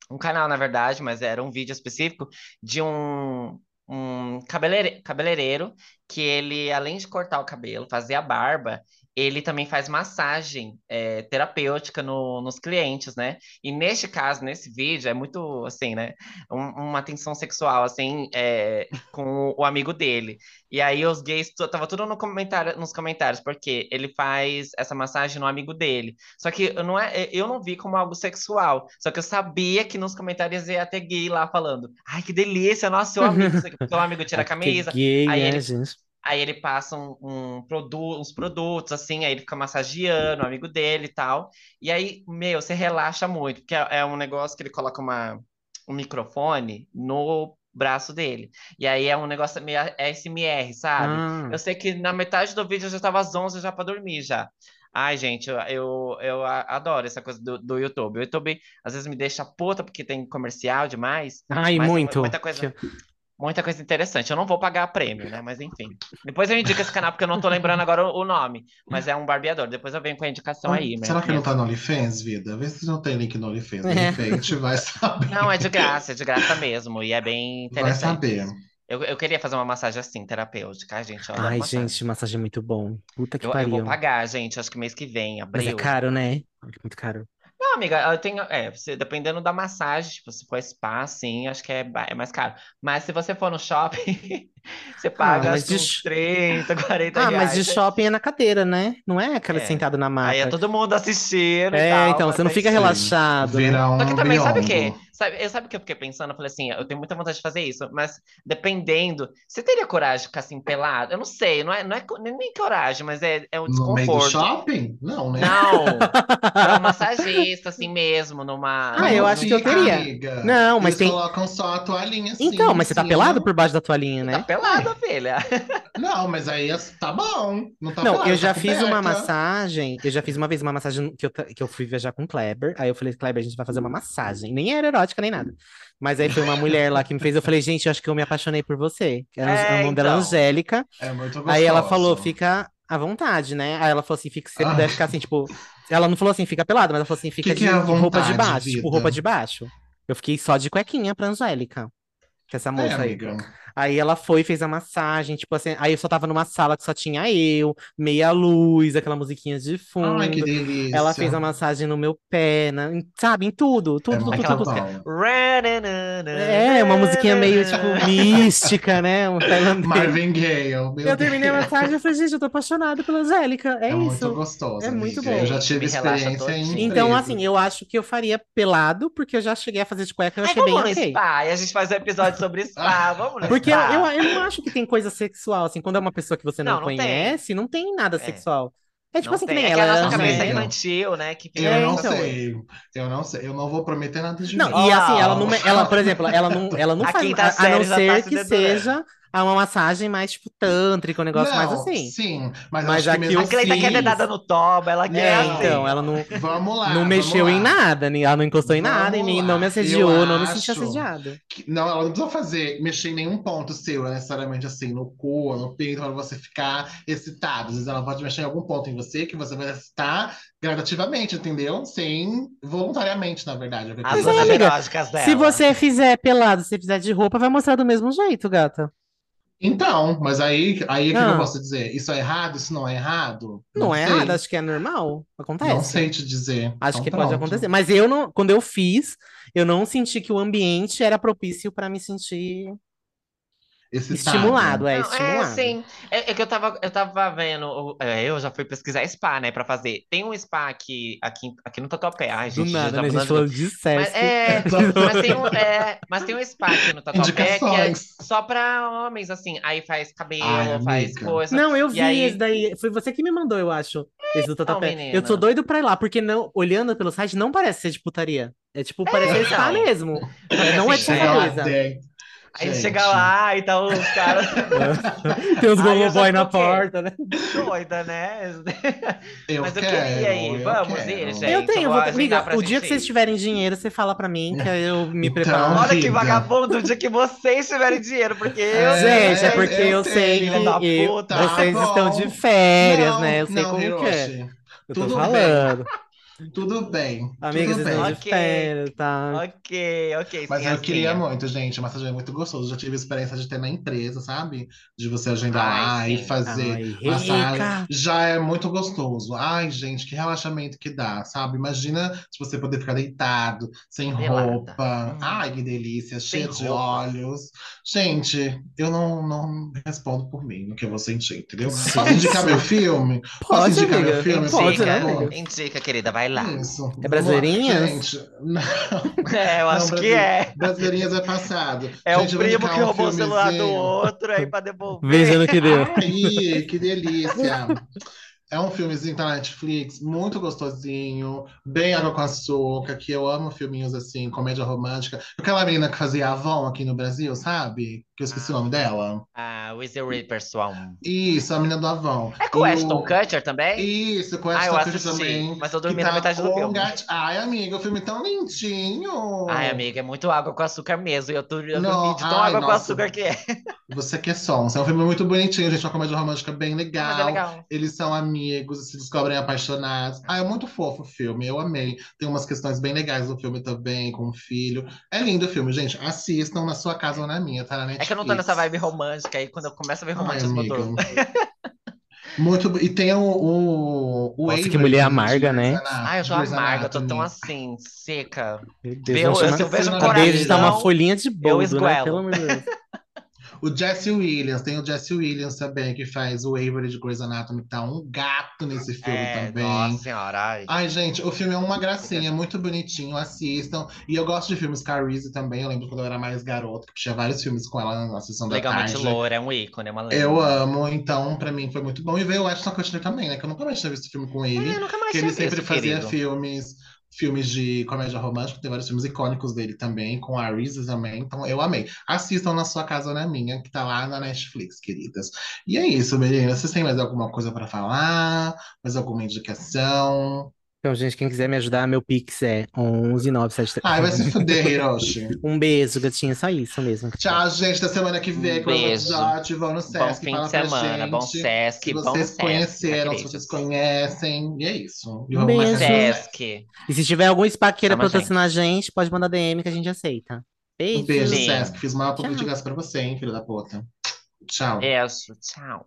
C: um canal, na verdade, mas era um vídeo específico de um, um cabeleireiro, cabeleireiro que ele, além de cortar o cabelo, fazer a barba, ele também faz massagem é, terapêutica no, nos clientes, né? E neste caso, nesse vídeo, é muito, assim, né? Um, uma tensão sexual, assim, é, com o amigo dele. E aí os gays, tava tudo no comentário, nos comentários, porque ele faz essa massagem no amigo dele. Só que eu não, é, eu não vi como algo sexual. Só que eu sabia que nos comentários ia ter gay lá falando, ai, que delícia, nossa, seu amigo, porque o amigo tira a camisa.
B: Gay,
C: aí
B: é,
C: ele...
B: gente
C: Aí ele passa um, um produ uns produtos, assim, aí ele fica massageando, amigo dele e tal. E aí, meu, você relaxa muito, porque é, é um negócio que ele coloca uma, um microfone no braço dele. E aí é um negócio meio SMR, sabe?
B: Ah.
C: Eu sei que na metade do vídeo eu já tava às 11 já pra dormir já. Ai, gente, eu, eu, eu adoro essa coisa do, do YouTube. O YouTube às vezes me deixa puta porque tem comercial demais.
B: Ai, muito.
C: Muita coisa. Muita coisa interessante. Eu não vou pagar prêmio, né? Mas enfim. Depois eu indico esse canal, porque eu não tô lembrando agora o, nome. Mas é um barbeador. Depois eu venho com a indicação aí.
A: Será que não tá no OnlyFans, vida? Vê se não tem link no OnlyFans. De é. repente vai saber.
C: Não, é de graça, é de graça mesmo. E é bem interessante.
A: Vai saber.
C: Eu, eu queria fazer uma massagem assim, terapêutica, gente.
B: Ai, massagem. gente, massagem é muito bom. Puta que
C: eu,
B: pariu.
C: Eu vou pagar, gente. Acho que mês que vem, abril.
B: Mas é caro, né? Muito caro.
C: Amiga, eu tenho. É, você, dependendo da massagem, tipo, se for spa, sim, acho que é, é mais caro. Mas se você for no shopping, você paga ah, uns de... 30, 40
B: ah,
C: reais. Ah,
B: mas de shopping é na cadeira, né? Não é aquela é. sentada na maca.
C: Aí é todo mundo assistindo.
B: É,
C: tal,
B: então, você não fica relaxado.
A: Vira um
C: Só que também, sabe o quê? Sabe, eu sabe o que eu fiquei pensando? Eu falei assim, eu tenho muita vontade de fazer isso, mas dependendo, você teria coragem de ficar assim pelado? Eu não sei, não é, não é nem coragem, mas é, é um desconforto. No meio do
A: shopping? Não, né?
C: Não, pra um massagista assim mesmo, numa.
B: Ah, eu acho que eu teria. Amiga. Não, mas
A: Eles
B: tem.
A: colocam só a toalhinha assim.
B: Então, mas você tá pelado por baixo da toalhinha, né?
C: Tá pelada, filha.
A: Não, mas aí é, tá bom. Não, tá
B: não
A: pelado,
B: eu já
A: tá
B: fiz uma massagem. Eu já fiz uma vez uma massagem que eu, que eu fui viajar com o Kleber. Aí eu falei, Kleber, a gente vai fazer uma massagem. Nem era erótica, nem nada. Mas aí foi uma mulher lá que me fez. Eu falei, gente, eu acho que eu me apaixonei por você. É, é, o nome dela é então. Angélica.
A: É muito gostoso.
B: Aí ela falou, fica à vontade, né? Aí ela falou assim, fica, você ah. puder ficar assim, tipo. Ela não falou assim, fica pelada, mas ela falou assim, fica
A: que
B: de,
A: que é vontade,
B: roupa de baixo.
A: Vida?
B: Tipo, roupa de baixo. Eu fiquei só de cuequinha pra Angélica. Que essa moça
A: é,
B: aí.
A: Amiga.
B: Aí ela foi, fez a massagem, tipo assim, aí eu só tava numa sala que só tinha eu, meia luz, aquela musiquinha de fundo.
A: Ai, que delícia.
B: Ela fez a massagem no meu pé, na, sabe, em tudo, tudo,
A: é
B: tudo,
C: Aquela
B: tudo.
C: música.
B: É, uma musiquinha meio, tipo, mística, né? Um tailandês.
A: Marvin Gaye, meu
B: Eu terminei a massagem e falei, gente, eu tô apaixonado pela Angélica, é,
A: É
B: isso.
A: muito gostoso.
B: É muito
A: amiga.
B: bom.
A: Eu já tive
C: Me
A: experiência em.
B: Então, assim, eu acho que eu faria pelado, porque eu já cheguei a fazer de cueca, eu
C: Ai,
B: achei bem ok.
C: spa, e a gente faz um episódio sobre spa, vamos no
B: Porque eu,
C: spa.
B: eu, eu não acho que tem coisa sexual, assim, quando é uma pessoa que você não,
C: Não, não tem.
B: conhece, não tem nada
C: É.
B: sexual. É tipo
C: Não
B: assim, que
C: tem.
B: nem
C: É que
B: ela.
C: a nossa cabeça é
A: não.
C: infantil, né? Que
A: Eu
B: É,
A: não
B: então.
A: sei. Eu não sei. Eu não vou prometer nada de
B: Não,
A: mim.
B: e assim, ela não, ela, por exemplo, ela não, ela não
C: A
B: faz, a, a não
C: tá
B: ser
C: se
B: que
C: dedurando.
B: seja uma massagem mais, tipo, tântrica, um negócio mais
A: Não,
B: assim.
A: Sim, mas,
B: Mas
A: acho que
B: aqui
A: mesmo
B: eu
C: A Cleita quer dedada no toba, ela quer
B: É,
C: assim.
B: então, ela não,
A: Vamos lá.
B: não
A: vamos
B: mexeu em
A: lá.
B: nada, nem- ela não encostou em
A: Vamos
B: nada em mim, não me assediou,
A: Eu
B: não me senti
A: acho
B: assediado.
A: que- não, ela não precisa fazer, mexer em nenhum ponto seu, né, necessariamente assim, no cu, no peito, para você ficar excitado. Às vezes ela pode mexer em algum ponto em você que você vai excitar gradativamente, entendeu? Sem voluntariamente, na verdade. que
C: As
B: Mas, amiga,
C: dela.
B: Se você fizer pelado, se você fizer de roupa, vai mostrar do mesmo jeito, gata.
A: Então, mas aí, aí o que
B: Ah.
A: eu posso dizer? Isso é errado? Isso não é errado?
B: Não, é
A: sei.
B: errado, acho que é normal. Acontece.
A: Não sei te dizer.
B: Acho
A: Então,
B: que pode
A: pronto.
B: acontecer. Mas eu não, quando eu fiz, eu não senti que o ambiente era propício pra me sentir
A: Excitado.
B: estimulado, é,
C: Não,
B: estimulado.
C: é, sim. É, é que eu tava, eu tava vendo. é, eu já fui pesquisar spa, né, pra fazer. Tem um spa aqui, aqui, aqui no Tatuapé. Ai,
B: Do
C: gente, já
B: nada,
C: tá
B: né? A gente falando
C: de-
B: de
C: Mas,
B: sexo.
C: é, mas, tem um, é, mas tem um spa aqui no Tatuapé que é só pra homens, assim. Aí faz cabelo,
A: Ai,
C: faz coisa.
B: Não, eu vi
C: aí-
B: esse daí. Foi você que me mandou, eu acho. Esse do Tatuapé.
C: menina.
B: eu tô doido pra ir lá, porque não, olhando pelo site, não parece ser de putaria. É tipo, parece spa
C: então.
B: mesmo. É, não é
C: assim,
B: tipo coisa.
C: Aí
A: Gente.
C: chega lá e tá os caras
B: Tem os gogoboy na porta, né?
C: doida, né?
A: Eu
C: Mas eu
A: quero,
C: queria ir.
A: eu
C: Vamos
A: quero.
C: ir, gente.
B: eu tenho,
C: vou pra
B: o dia que vocês tiverem dinheiro, você fala pra mim, que aí eu me
A: Então,
B: preparo.
C: Olha que vagabundo, o dia que vocês tiverem dinheiro, porque eu.
A: É,
B: Gente, é porque eu,
A: eu
B: sei
A: tenho,
B: que eu- vocês
A: Tá
B: estão de férias,
A: Não,
B: né? Eu sei
A: não,
B: como que é. Eu tô
A: Tudo
B: falando.
A: Tudo bem.
B: Amiga,
A: tudo bem.
B: estão de
C: Ok.
B: férias, tá?
C: Ok, ok.
A: Mas
C: sim,
A: eu
C: assim.
A: queria muito, gente. Massagem é muito gostoso. Já tive experiência de ter na empresa, sabe? De você agendar
C: Ai,
A: lá
C: sim.
A: e fazer
B: Ai,
A: massagem. Já é muito gostoso. Ai, gente, que relaxamento que dá, sabe? Imagina se você poder ficar deitado, sem roupa.
C: Hum.
A: Ai, que delícia, cheio de olhos. Gente, eu não, não respondo por mim no que eu vou sentir, entendeu?
B: Sim,
A: Posso indicar
B: sim.
A: meu filme? Posso
B: Pode,
A: indicar
B: amiga.
A: meu filme?
B: Pode, né?
C: Indica, querida, vai lá.
A: Isso. Lá.
B: brasileirinhas?
A: Gente, não.
C: É, eu
A: Não,
C: acho que
A: Brasil-
C: é.
A: Brasileirinhas é passado.
C: É
A: Gente,
C: o primo que
A: um
C: roubou o celular do outro aí pra devolver.
B: Veja no que deu.
A: Ai, que delícia! É um filmezinho que tá na Netflix, muito gostosinho, bem água com açúcar, que eu amo filminhos assim, comédia romântica. Aquela menina que fazia Avon aqui no Brasil, sabe? Que eu esqueci o nome dela.
C: Ah, o Easy Reaper, Swan.
A: Isso, a menina do Avon.
C: É com o Ashton Kutcher também?
A: Isso, com
C: Ah, eu
A: Ashton Kutcher
C: assisti,
A: também.
C: mas eu dormi na
A: tá
C: metade do
A: com
C: filme.
A: gat- Ai, amiga, o filme tão lindinho.
C: Ai, amiga, é muito água com açúcar mesmo. Eu, tô, eu
A: Não,
C: dormi de tão
A: ai,
C: água com
A: nossa.
C: açúcar que é.
A: Você que é sonsa. É um filme muito bonitinho, gente. Uma comédia romântica bem
C: Mas é
A: legal.
C: legal.
A: Eles são amigos, se descobrem apaixonados. Ah, é muito fofo o filme, eu amei. Tem umas questões bem legais no filme também, com o filho. É lindo o filme, gente. Assistam na sua casa ou na minha, tá na Netflix.
C: É que eu não tô nessa vibe romântica aí, quando eu começo a ver romantismo, eu
A: amiga. Muito E tem o, o, o
B: Nossa, que mulher amarga, né?
A: Anatomy-
C: Ai, eu
A: Grey's
C: amarga, eu tô tão assim, seca.
B: Meu
C: Meu,
B: Deus,
C: eu,
B: chamar...
C: se eu vejo um
A: A
B: David tá uma
C: coração,
B: folhinha de boldo, né? Pelo amor de Deus.
A: O Jesse Williams, tem o Jesse Williams também, que faz o Avery de Grey's Anatomy, que tá um gato nesse filme
C: É,
A: também.
C: nossa senhora, ai.
A: Ai, gente, o filme é uma gracinha, muito bonitinho, assistam. E eu gosto de filmes com a Reese também, eu lembro quando eu era mais garoto, que tinha vários filmes com ela na sessão da
C: Legalmente
A: tarde.
C: loura, é um ícone, é uma lenda.
A: Eu amo, então pra mim foi muito bom. E veio o Ashton Kutcher também, né? Que eu nunca mais tinha visto filme com ele.
C: É, nunca mais
A: que
C: tinha
A: ele sempre
C: visto,
A: fazia
C: querido.
A: filmes, filmes de comédia romântica, tem vários filmes icônicos dele também, com a Reese também, então eu amei. Assistam na sua casa ou na minha, que tá lá na Netflix, queridas. E é isso, meninas. Vocês têm mais alguma coisa pra falar? Mais alguma indicação?
B: Então, gente, quem quiser me ajudar, meu Pix é 11973.
A: Ai, vai se fuder, Hiroshi.
B: Um beijo, gatinha, só isso mesmo.
A: Tchau, gente. Da semana que vem,
C: Um
A: com o
C: beijo.
A: episódio. Vão no
C: Bom
A: Sesc,
C: fim
A: fala
C: de semana,
A: gente
C: bom Sesc,
A: se
C: bom
A: vocês
C: Sesc,
A: conheceram, se vocês conhecem. E é isso. E
B: Um beijo.
A: Sesc.
B: E se tiver algum spa que queira patrocinar a gente, pode mandar DM que a gente aceita. Beijo.
A: Um beijo,
C: Sim.
A: Sesc. Fiz uma publicidade pra você, hein, filho da puta. Tchau.
C: Beijo, tchau.